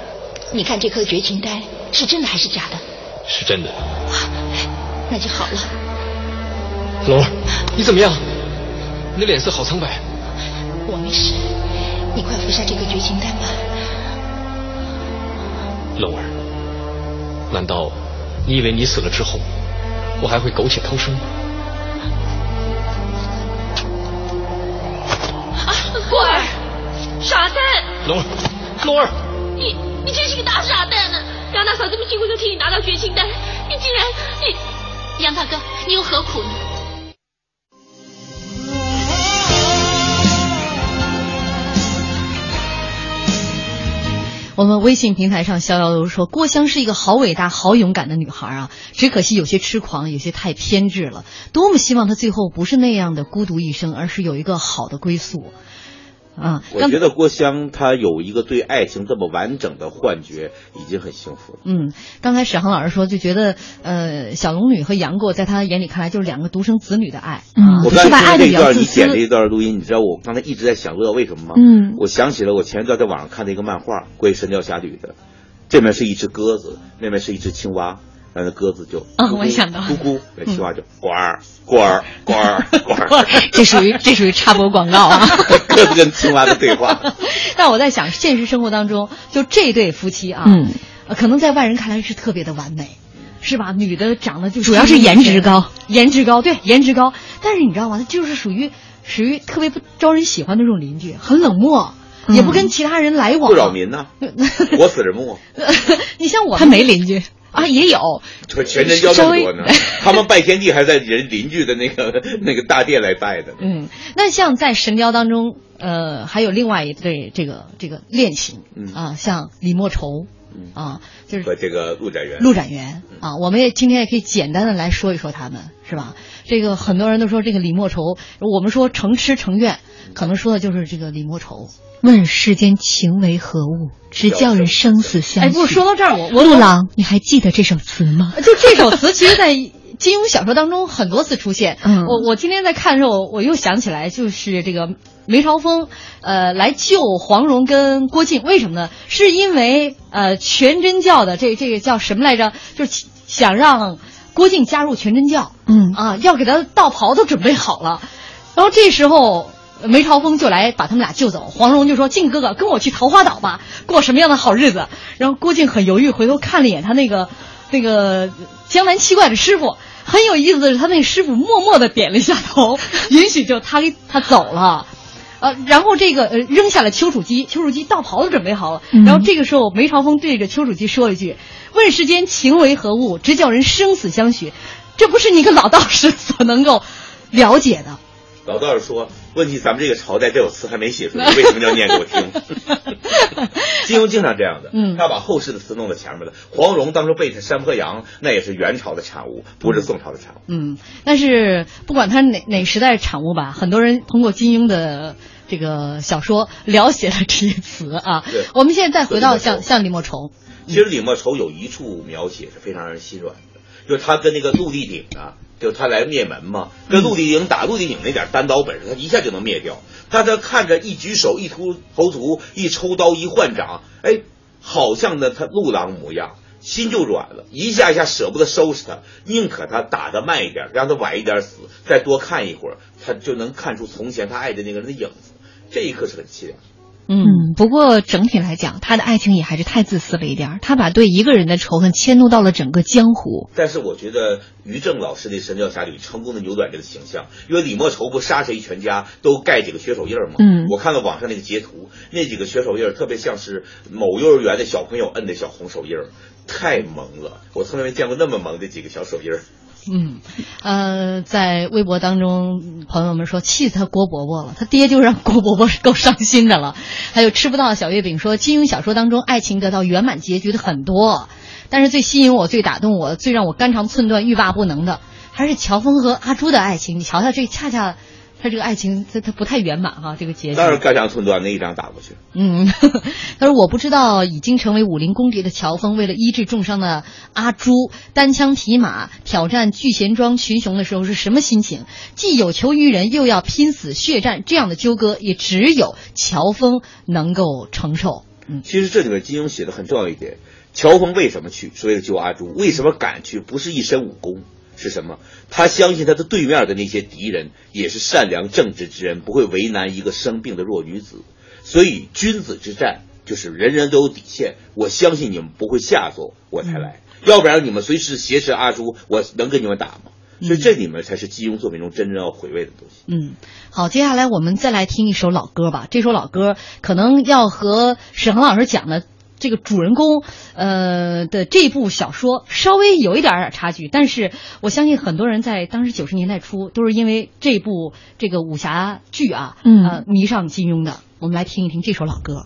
[SPEAKER 2] 你看这颗绝情丹是真的还是假的？
[SPEAKER 12] 是真的。
[SPEAKER 2] 那就好了。
[SPEAKER 12] 龙儿，你怎么样？你的脸色好苍白。
[SPEAKER 2] 我没事，你快服下这个绝情丹吧。
[SPEAKER 12] 龙儿，难道你以为你死了之后，我还会苟且偷生吗？
[SPEAKER 2] 啊，过儿。傻蛋！
[SPEAKER 12] 龙儿，龙儿，
[SPEAKER 7] 你你真是个大傻蛋呢！杨大嫂这么辛苦就替你拿到绝情丹，你竟然你
[SPEAKER 2] 杨大哥，你又何苦呢？
[SPEAKER 4] 我们微信平台上逍遥游说，郭襄是一个好伟大、好勇敢的女孩啊，只可惜有些痴狂，有些太偏执了。多么希望她最后不是那样的孤独一生，而是有一个好的归宿。啊，
[SPEAKER 6] 我觉得郭襄她有一个对爱情这么完整的幻觉，已经很幸福了。
[SPEAKER 4] 嗯，刚才史航老师说，就觉得呃，小龙女和杨过在他眼里看来就是两个独生子女的爱。
[SPEAKER 6] 嗯，我刚才
[SPEAKER 4] 听
[SPEAKER 6] 这一段，你剪这一段录音，你知道我刚才一直在想，知道为什么吗？
[SPEAKER 4] 嗯，
[SPEAKER 6] 我想起了我前一段在网上看的一个漫画，关于《神雕侠侣》的，这面是一只鸽子，那面是一只青蛙。那个鸽子就
[SPEAKER 4] 啊，我想到
[SPEAKER 6] 咕咕，那青蛙就呱儿呱儿呱儿呱儿，
[SPEAKER 4] 这属于这属于插播广告啊。
[SPEAKER 6] 鸽子跟青蛙的对话。
[SPEAKER 4] 但我在想，现实生活当中，就这对夫妻啊，
[SPEAKER 5] 嗯，
[SPEAKER 4] 可能在外人看来是特别的完美，是吧？女的长得就
[SPEAKER 5] 主要是颜值高，
[SPEAKER 4] 颜值高，对，颜值高。但是你知道吗？她就是属于属于特别不招人喜欢的那种邻居，很冷漠，也不跟其他人来往，
[SPEAKER 6] 不扰民呐，我死人墓。
[SPEAKER 4] 你像我，
[SPEAKER 5] 他没邻居。啊，也有，
[SPEAKER 6] 全真教这么多呢。他们拜天地还是在人邻居的那个 那个大殿来拜的。
[SPEAKER 4] 嗯，那像在神雕当中，呃，还有另外一对这个这个恋情，
[SPEAKER 6] 嗯
[SPEAKER 4] 啊，像李莫愁，啊，就是
[SPEAKER 6] 和这个陆展元。
[SPEAKER 4] 陆展元啊，我们也今天也可以简单的来说一说他们，是吧？这个很多人都说这个李莫愁，我们说成痴成怨，可能说的就是这个李莫愁。
[SPEAKER 5] 问世间情为何物，只叫人生死相许。
[SPEAKER 4] 哎，不，说到这儿，我我
[SPEAKER 5] 陆郎，你还记得这首词吗？
[SPEAKER 4] 就这首词，其实，在金庸小说当中很多次出现。
[SPEAKER 5] 嗯，
[SPEAKER 4] 我我今天在看的时候，我又想起来，就是这个梅超风，呃，来救黄蓉跟郭靖，为什么呢？是因为呃，全真教的这这个叫什么来着？就是想让郭靖加入全真教。
[SPEAKER 5] 嗯
[SPEAKER 4] 啊，要给他道袍都准备好了，然后这时候。梅超风就来把他们俩救走，黄蓉就说：“靖哥哥，跟我去桃花岛吧，过什么样的好日子？”然后郭靖很犹豫，回头看了一眼他那个那个江南七怪的师傅，很有意思的是，他那个师傅默默的点了一下头，允许就他给他走了。呃，然后这个呃扔下了丘处机，丘处机道袍都准备好了。然后这个时候梅超风对着丘处机说了一句：“问世间情为何物，直叫人生死相许。”这不是你个老道士所能够了解的。
[SPEAKER 6] 老道士说：“问题咱们这个朝代这首词还没写出来，为什么要念给我听？” 金庸经常这样的，
[SPEAKER 4] 嗯，
[SPEAKER 6] 他把后世的词弄到前面了。黄蓉当初背的《山坡羊》，那也是元朝的产物，不是宋朝的产物。
[SPEAKER 4] 嗯，但是不管他是哪哪时代的产物吧，很多人通过金庸的这个小说了解了这些词啊。我们现在再回到像像李莫愁，
[SPEAKER 6] 其实李莫愁有一处描写是非常让人心软的，就是他跟那个陆地鼎啊。就他来灭门嘛，跟陆地鼎打陆地鼎那点单刀本事，他一下就能灭掉。但他看着一举手一突头足一抽刀一换掌，哎，好像呢他陆郎模样，心就软了，一下一下舍不得收拾他，宁可他打得慢一点，让他晚一点死，再多看一会儿，他就能看出从前他爱的那个人的影子。这一刻是很凄凉。
[SPEAKER 5] 嗯，不过整体来讲，他的爱情也还是太自私了一点。他把对一个人的仇恨迁怒到了整个江湖。
[SPEAKER 6] 但是我觉得于正老师的《神雕侠侣》成功的扭转这个形象，因为李莫愁不杀谁全家都盖几个血手印吗？
[SPEAKER 5] 嗯，
[SPEAKER 6] 我看了网上那个截图，那几个血手印特别像是某幼儿园的小朋友摁的小红手印，太萌了。我从来没见过那么萌的几个小手印。
[SPEAKER 4] 嗯，呃，在微博当中，朋友们说气死他郭伯伯了，他爹就让郭伯伯是够伤心的了。还有吃不到小月饼说，金庸小说当中爱情得到圆满结局的很多，但是最吸引我、最打动我、最让我肝肠寸断、欲罢不能的，还是乔峰和阿朱的爱情。你瞧瞧，这恰恰他这个爱情，他他不太圆满哈，这个结局。
[SPEAKER 6] 当然肝肠寸断，那一掌打过去。
[SPEAKER 4] 嗯，他说我不知道已经成为武林公敌的乔峰，为了医治重伤的阿朱，单枪匹马挑战聚贤庄群雄的时候是什么心情？既有求于人，又要拼死血战，这样的纠葛也只有乔峰能够承受。嗯，
[SPEAKER 6] 其实这里面金庸写的很重要一点，乔峰为什么去？是为了救阿朱。为什么敢去？不是一身武功。是什么？他相信他的对面的那些敌人也是善良正直之人，不会为难一个生病的弱女子。所以君子之战就是人人都有底线。我相信你们不会下作，我才来。要不然你们随时挟持阿朱，我能跟你们打吗？所以这里面才是金庸作品中真正要回味的东西。
[SPEAKER 4] 嗯，好，接下来我们再来听一首老歌吧。这首老歌可能要和沈航老师讲的这个主人公，呃的这部小说稍微有一点点差距，但是我相信很多人在当时九十年代初都是因为这部这个武侠剧啊，
[SPEAKER 5] 嗯
[SPEAKER 4] 呃迷上金庸的。我们来听一听这首老歌。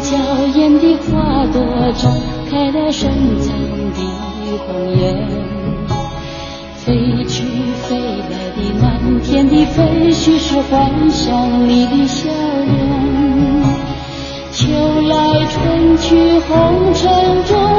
[SPEAKER 9] 娇艳的花朵绽开了深藏的红颜。飞去飞来的满天的飞絮是幻想你的笑脸。秋来春去红尘中，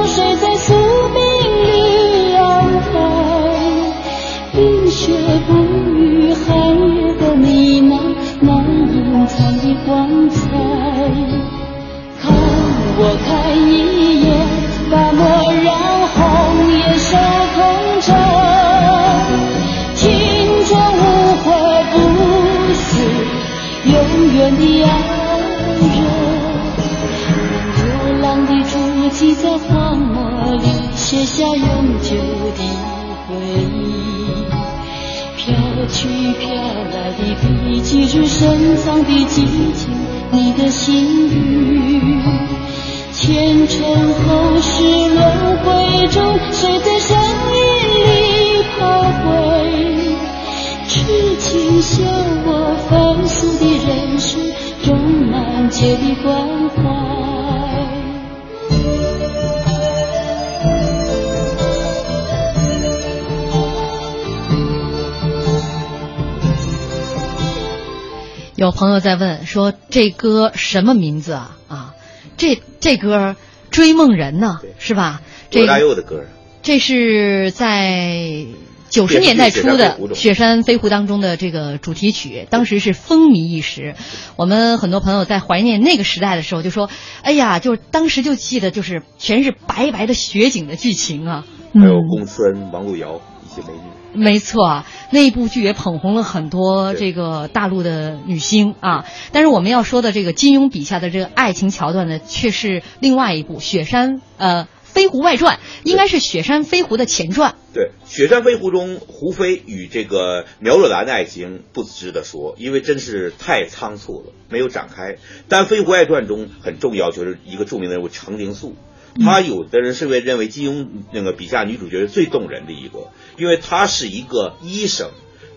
[SPEAKER 4] 这歌什么名字啊？啊，这这歌《追梦人》呢，是吧？这
[SPEAKER 6] 罗大佑的歌，
[SPEAKER 4] 这是在九十年代初的《雪山飞狐》当中的这个主题曲，当时是风靡一时。我们很多朋友在怀念那个时代的时候，就说：“哎呀，就是当时就记得，就是全是白白的雪景的剧情啊。”
[SPEAKER 6] 还有公孙、王璐瑶
[SPEAKER 4] 没错啊，那部剧也捧红了很多这个大陆的女星啊。但是我们要说的这个金庸笔下的这个爱情桥段呢，却是另外一部《雪山呃飞狐外传》，应该是《雪山飞狐》的前传。
[SPEAKER 6] 对，《雪山飞狐》中胡飞与这个苗若兰的爱情不值得说，因为真是太仓促了，没有展开。但《飞狐外传》中很重要，就是一个著名的人物程灵素。他有的人是会认为金庸那个笔下女主角是最动人的一个，因为她是一个医生，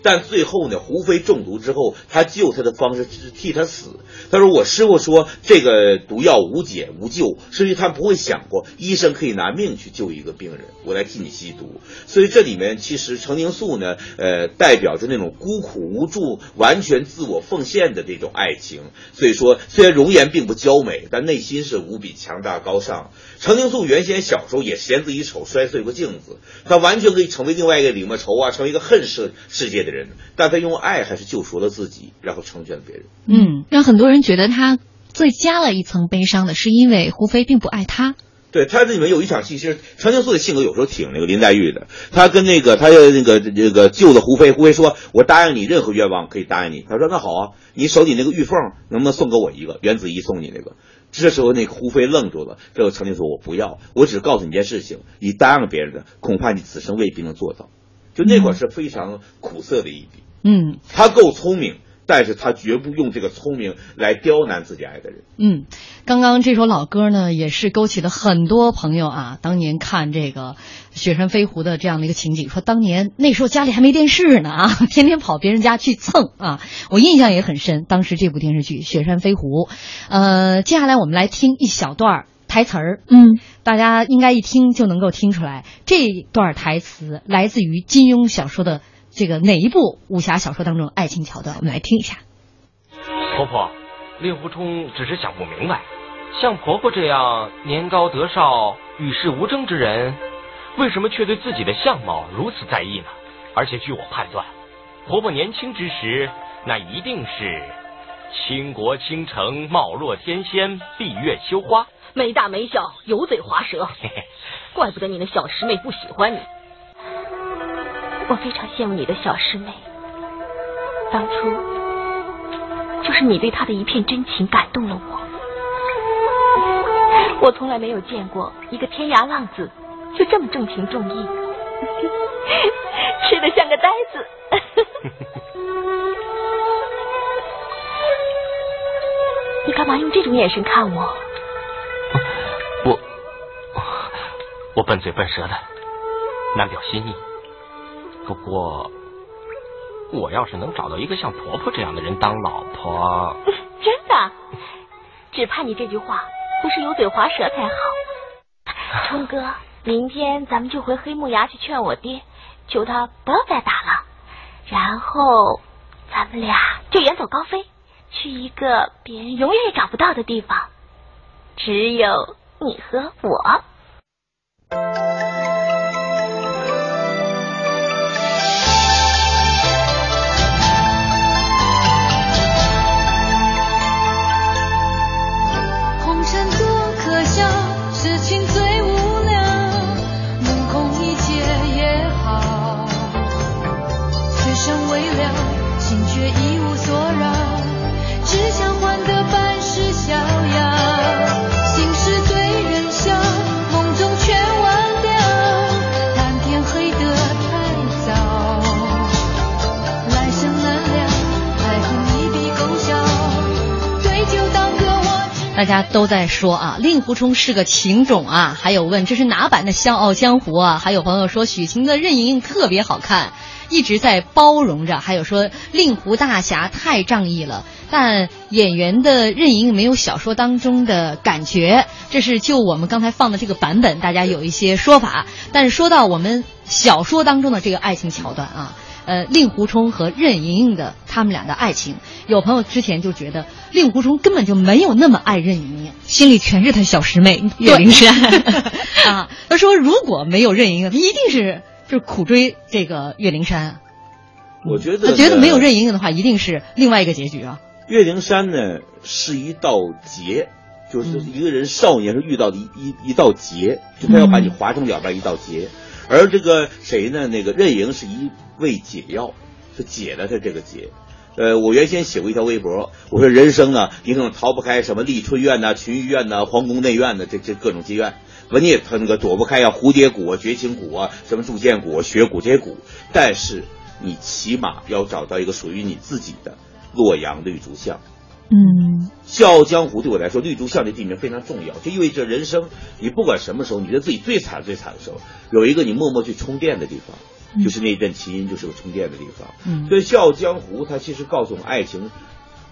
[SPEAKER 6] 但最后呢，胡飞中毒之后，他救他的方式是替他死。他说：“我师傅说这个毒药无解无救，所以他不会想过医生可以拿命去救一个病人，我来替你吸毒。所以这里面其实程凝素呢，呃，代表着那种孤苦无助、完全自我奉献的这种爱情。所以说，虽然容颜并不娇美，但内心是无比强大高尚。程凝素原先小时候也嫌自己丑，摔碎过镜子，他完全可以成为另外一个李莫愁啊，成为一个恨世世界的人，但他用爱还是救赎了自己，然后成全了别人。
[SPEAKER 5] 嗯，让很多人觉得他最加了一层悲伤的是因为胡飞并不爱他。
[SPEAKER 6] 对他这里面有一场戏，其实程凝素的性格有时候挺那个林黛玉的。他跟那个他那个那个救了胡飞，胡飞说：“我答应你任何愿望，可以答应你。”他说：“那好啊，你手里那个玉凤能不能送给我一个？袁子怡送你那个。”这时候那个胡飞愣住了，这个程凝说：“我不要，我只告诉你一件事情，你答应别人的，恐怕你此生未必能做到。”就那会儿是非常苦涩的一笔。
[SPEAKER 4] 嗯，
[SPEAKER 6] 他够聪明。但是他绝不用这个聪明来刁难自己爱的人。
[SPEAKER 4] 嗯，刚刚这首老歌呢，也是勾起了很多朋友啊，当年看这个《雪山飞狐》的这样的一个情景，说当年那时候家里还没电视呢啊，天天跑别人家去蹭啊，我印象也很深。当时这部电视剧《雪山飞狐》，呃，接下来我们来听一小段台词儿，
[SPEAKER 5] 嗯，
[SPEAKER 4] 大家应该一听就能够听出来，这段台词来自于金庸小说的这个哪一部武侠小说当中爱情桥段？我们来听一下。
[SPEAKER 14] 婆婆，令狐冲只是想不明白，像婆婆这样年高德少、与世无争之人，为什么却对自己的相貌如此在意呢？而且据我判断，婆婆年轻之时，那一定是倾国倾城、貌若天仙、闭月羞花。
[SPEAKER 15] 没大没小，油嘴滑舌，怪不得你那小师妹不喜欢你。
[SPEAKER 16] 我非常羡慕你的小师妹，当初就是你对她的一片真情感动了我。我从来没有见过一个天涯浪子就这么重情重义，吃的像个呆子。你干嘛用这种眼神看我？
[SPEAKER 14] 我我笨嘴笨舌的，难表心意。不过，我要是能找到一个像婆婆这样的人当老婆，
[SPEAKER 16] 真的，只怕你这句话不是油嘴滑舌才好。冲哥，明天咱们就回黑木崖去劝我爹，求他不要再打了，然后咱们俩就远走高飞，去一个别人永远也找不到的地方，只有你和我。
[SPEAKER 9] 红
[SPEAKER 4] 大家都在说啊，令狐冲是个情种啊，还有问这是哪版的《笑傲江湖》啊？还有朋友说许晴的任盈盈特别好看，一直在包容着。还有说令狐大侠太仗义了，但演员的任盈盈没有小说当中的感觉。这是就我们刚才放的这个版本，大家有一些说法。但是说到我们小说当中的这个爱情桥段啊。呃，令狐冲和任盈盈的他们俩的爱情，有朋友之前就觉得令狐冲根本就没有那么爱任盈盈，
[SPEAKER 5] 心里全是他小师妹岳灵珊
[SPEAKER 4] 啊。他说如果没有任盈盈，他一定是就是苦追这个岳灵珊。
[SPEAKER 6] 我觉得
[SPEAKER 4] 他觉得没有任盈盈的话，一定是另外一个结局啊。
[SPEAKER 6] 岳灵珊呢是一道劫，就是一个人少年时遇到的一一一道劫，就他要把你划成两半一道劫。而这个谁呢？那个任盈是一味解药，是解了他这个结。呃，我原先写过一条微博，我说人生呢，你可能逃不开什么丽春院呐、群玉院呐、皇宫内院的，这这各种妓院。文也他那个躲不开呀，蝴蝶谷啊、绝情谷啊、什么铸剑谷、雪谷这些谷。但是你起码要找到一个属于你自己的洛阳绿竹巷。
[SPEAKER 5] 嗯，《
[SPEAKER 6] 笑傲江湖》对我来说，绿竹巷这地名非常重要，就意味着人生，你不管什么时候，你觉得自己最惨最惨的时候，有一个你默默去充电的地方，
[SPEAKER 5] 嗯
[SPEAKER 6] 就是那阵琴音，就是个充电的地方。
[SPEAKER 4] 嗯
[SPEAKER 6] 所以《笑傲江湖》它其实告诉我们，爱情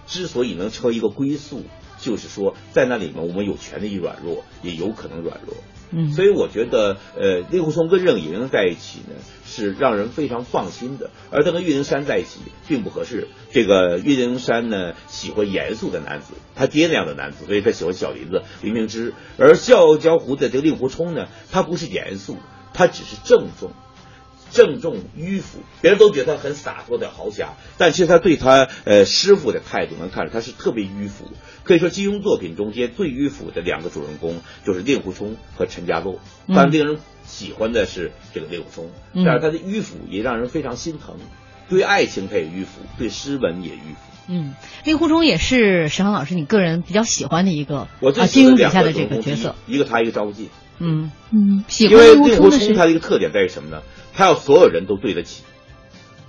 [SPEAKER 6] 之所以能成为一个归宿，就是说在那里面我们有权利软弱，也有可能软弱。
[SPEAKER 4] 嗯
[SPEAKER 6] 所以我觉得，呃，令狐冲跟任盈盈在一起呢，是让人非常放心的。而他跟岳灵珊在一起并不合适。这个岳灵珊呢，喜欢严肃的男子，他爹那样的男子，所以他喜欢小林子、林明之。而《笑傲江湖》的这个令狐冲呢，他不是严肃，他只是郑重。郑重迂腐，别人都觉得他很洒脱的豪侠，但其实他对他呃师傅的态度能看出他是特别迂腐。可以说金庸作品中间最迂腐的两个主人公就是令狐冲和陈家洛，
[SPEAKER 4] 嗯
[SPEAKER 6] 但令人喜欢的是这个令狐冲，
[SPEAKER 4] 嗯
[SPEAKER 6] 但是他的迂腐也让人非常心疼。对爱情他也迂腐，对诗文也迂腐。
[SPEAKER 4] 嗯，令狐冲也是石航老师你个人比较喜欢的一个
[SPEAKER 6] 我最
[SPEAKER 4] 啊
[SPEAKER 6] 喜欢两
[SPEAKER 4] 金庸笔下的这个角色。
[SPEAKER 6] 一个他，一个赵无忌。
[SPEAKER 4] 嗯
[SPEAKER 5] 嗯，喜
[SPEAKER 6] 因为
[SPEAKER 5] 欢令狐
[SPEAKER 6] 冲他的一个特点在于什么呢？他要所有人都对得起，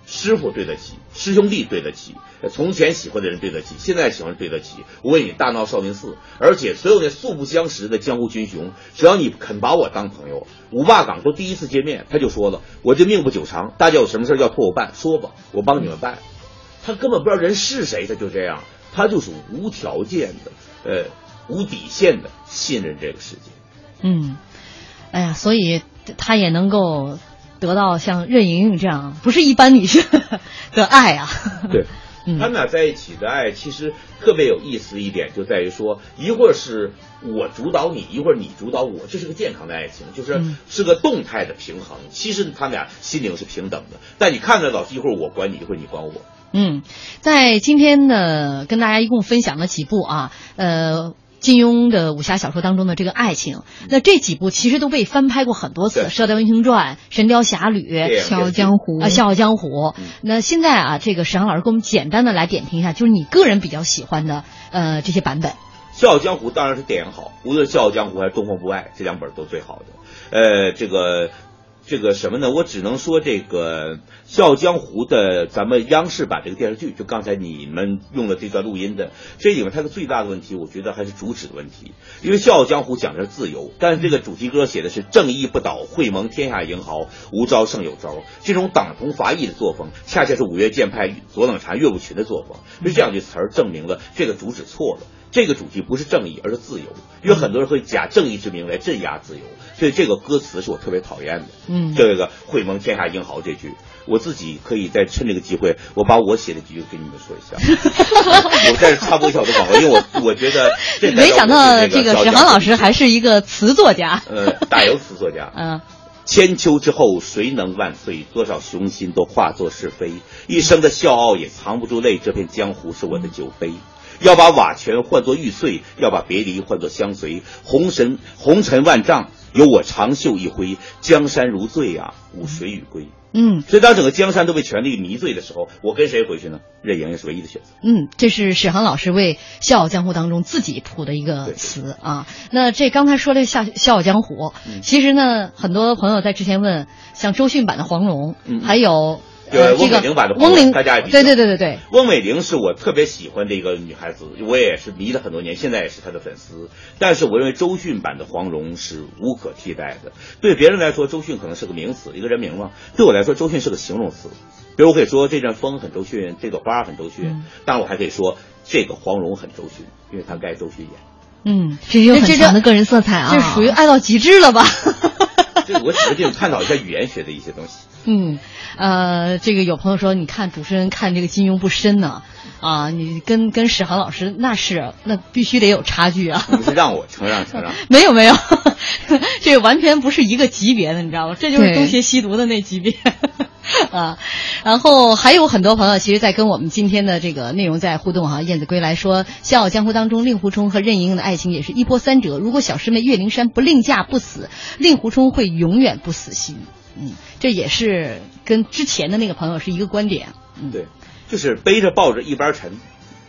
[SPEAKER 6] 师傅对得起，师兄弟对得起，从前喜欢的人对得起，现在喜欢对得起。我为你大闹少林寺，而且所有那素不相识的江湖群雄，只要你肯把我当朋友，五霸岗都第一次见面，他就说了，我这命不久长，大家有什么事要托我办，说吧，我帮你们办。他根本不知道人是谁，他就这样，他就是无条件的，呃，无底线的信任这个世界。
[SPEAKER 4] 嗯，哎呀，所以他也能够得到像任盈盈这样不是一般女性 的爱啊。
[SPEAKER 6] 对，
[SPEAKER 4] 嗯
[SPEAKER 6] 他们俩在一起的爱其实特别有意思一点，就在于说，一会儿是我主导你，一会儿你主导我，这是个健康的爱情，就是
[SPEAKER 4] 嗯
[SPEAKER 6] 是个动态的平衡。其实他们俩心灵是平等的，但你看着老师，一会儿我管你，一会儿你管我。
[SPEAKER 4] 嗯，在今天呢，跟大家一共分享了几部啊，呃。金庸的武侠小说当中的这个爱情，那这几部其实都被翻拍过很多次，《射雕英雄传》《神雕侠侣》《
[SPEAKER 5] 笑傲江湖》
[SPEAKER 4] 啊，《笑傲江湖》。那现在啊，这个史航老师给我们简单的来点评一下，就是你个人比较喜欢的呃这些版本。
[SPEAKER 6] 《笑傲江湖》当然是电影好，无论《笑傲江湖》还是《东方不败》这两本都最好的。呃，这个这个什么呢？我只能说这个《笑傲江湖》的咱们央视版这个电视剧，就刚才你们用了这段录音的，这里面它的最大的问题，我觉得还是主旨的问题。因为《笑傲江湖》讲的是自由，但是这个主题歌写的是正义不倒，会盟天下英豪，无招胜有招。这种党同伐异的作风，恰恰是五岳剑派左冷禅、岳不群的作风。因为这两句词儿证明了这个主旨错了。这个主题不是正义，而是自由。因为很多人会假正义之名来镇压自由，所以这个歌词是我特别讨厌的。
[SPEAKER 4] 嗯
[SPEAKER 6] 这个“会盟天下英豪”这句，我自己可以再趁这个机会，我把我写的几句跟你们说一下。我在这插播一下我的广告，因为我我觉得这
[SPEAKER 4] 没想到
[SPEAKER 6] 这
[SPEAKER 4] 这个史航老师还是一个词作家。
[SPEAKER 6] 呃，大有词作家。
[SPEAKER 4] 嗯。
[SPEAKER 6] 千秋之后，谁能万岁？多少雄心都化作是非，一生的笑傲也藏不住泪。这片江湖是我的酒杯，要把瓦全换作玉碎，要把别离换作相随。红尘红尘万丈，有我长袖一挥，江山如醉啊，无谁与归。
[SPEAKER 4] 嗯，
[SPEAKER 6] 所以当整个江山都被权力迷醉的时候，我跟谁回去呢？任盈盈是唯一的选择。
[SPEAKER 4] 嗯，这是史航老师为《笑傲江湖》当中自己谱的一个词啊。那这刚才说的《笑笑傲江湖》，
[SPEAKER 6] 嗯
[SPEAKER 4] 其实呢，很多朋友在之前问，像周迅版的黄蓉，
[SPEAKER 6] 嗯
[SPEAKER 4] 还有。
[SPEAKER 6] 对，
[SPEAKER 4] 呃，
[SPEAKER 6] 翁美玲版的黄
[SPEAKER 4] 翁，
[SPEAKER 6] 大家也
[SPEAKER 4] 对对对对对，
[SPEAKER 6] 翁美玲是我特别喜欢的一个女孩子，我也是迷了很多年，现在也是她的粉丝。但是我认为周迅版的黄蓉是无可替代的。对别人来说，周迅可能是个名词，一个人名嘛；对我来说，周迅是个形容词。比如我可以说这阵风很周迅，这朵花很周迅，
[SPEAKER 4] 嗯
[SPEAKER 6] 当然我还可以说这个黄蓉很周迅，因为她该周迅演。
[SPEAKER 4] 嗯，
[SPEAKER 5] 这有很
[SPEAKER 4] 这
[SPEAKER 5] 强的个人色彩啊，
[SPEAKER 4] 这属于爱到极致了吧？
[SPEAKER 6] 这我只是给你探讨一下语言学的一些东西。
[SPEAKER 4] 嗯，呃，这个有朋友说，你看主持人看这个金庸不深呢，你跟跟史航老师那是那必须得有差距啊。
[SPEAKER 6] 你是让我承让承让。
[SPEAKER 4] 没 有没有，这个完全不是一个级别的，你知道吗？这就是东邪西毒的那级别。啊，然后还有很多朋友其实，在跟我们今天的这个内容在互动哈、燕子归来说，《笑傲江湖》当中，令狐冲和任盈盈的爱情也是一波三折。如果小师妹岳灵珊不另嫁不死，令狐冲会永远不死心。嗯，这也是跟之前的那个朋友是一个观点。嗯，
[SPEAKER 6] 对，就是背着抱着一边沉，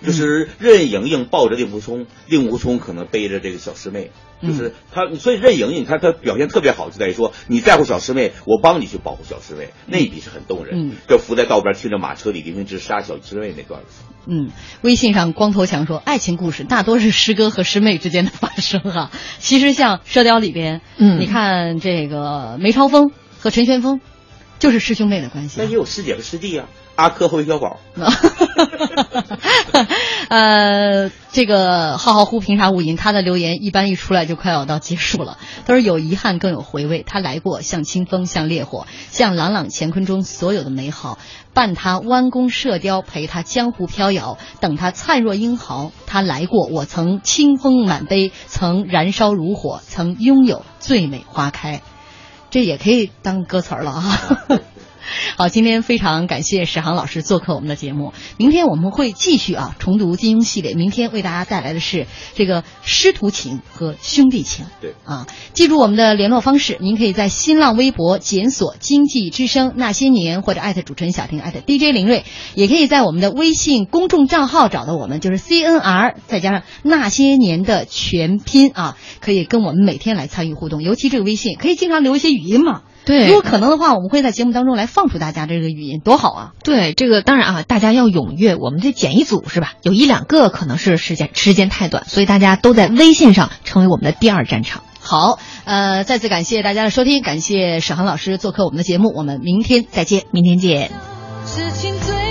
[SPEAKER 6] 就是任盈盈抱着令狐冲，令狐冲可能背着这个小师妹，就是他，所以任盈盈你看她表现特别好，就在于说你在乎小师妹，我帮你去保护小师妹，那一笔是很动人。
[SPEAKER 4] 嗯。
[SPEAKER 6] 就伏在道边听着马车里黎明之杀小师妹那段子。
[SPEAKER 4] 嗯，微信上光头强说，爱情故事大多是师哥和师妹之间的发生哈、其实像《射雕》里边，
[SPEAKER 5] 嗯。
[SPEAKER 4] 你看这个梅超风和陈玄风，就是师兄妹的关系
[SPEAKER 6] 那。也有师姐和师弟啊，阿珂和韦小宝。
[SPEAKER 4] 呃，这个浩浩乎凭啥无垠？他的留言一般一出来就快要到结束了。他说有遗憾更有回味，他来过，像清风，像烈火，像朗朗乾坤中所有的美好。伴他弯弓射雕，陪他江湖飘摇，等他灿若英豪。他来过，我曾清风满杯，曾燃烧如火，曾拥有最美花开。这也可以当歌词儿了啊。好，今天非常感谢史航老师做客我们的节目。明天我们会继续啊重读金庸系列，明天为大家带来的是这个师徒情和兄弟情。
[SPEAKER 6] 对
[SPEAKER 4] 啊，记住我们的联络方式，您可以在新浪微博检索“经济之声那些年”或者艾特主持人小婷艾特 DJ 林睿，也可以在我们的微信公众账号找到我们，就是 CNR 再加上那些年的全拼啊，可以跟我们每天来参与互动，尤其这个微信可以经常留一些语音嘛。
[SPEAKER 5] 对
[SPEAKER 4] 如果可能的话，我们会在节目当中来放出大家这个语音，多好啊！
[SPEAKER 5] 对，这个当然啊，大家要踊跃，我们这剪一组是吧？有一两个可能是时间时间太短，所以大家都在微信上成为我们的第二战场。
[SPEAKER 4] 好，呃，再次感谢大家的收听，感谢史航老师做客我们的节目，我们明天再见，
[SPEAKER 5] 明天见。
[SPEAKER 9] 事情总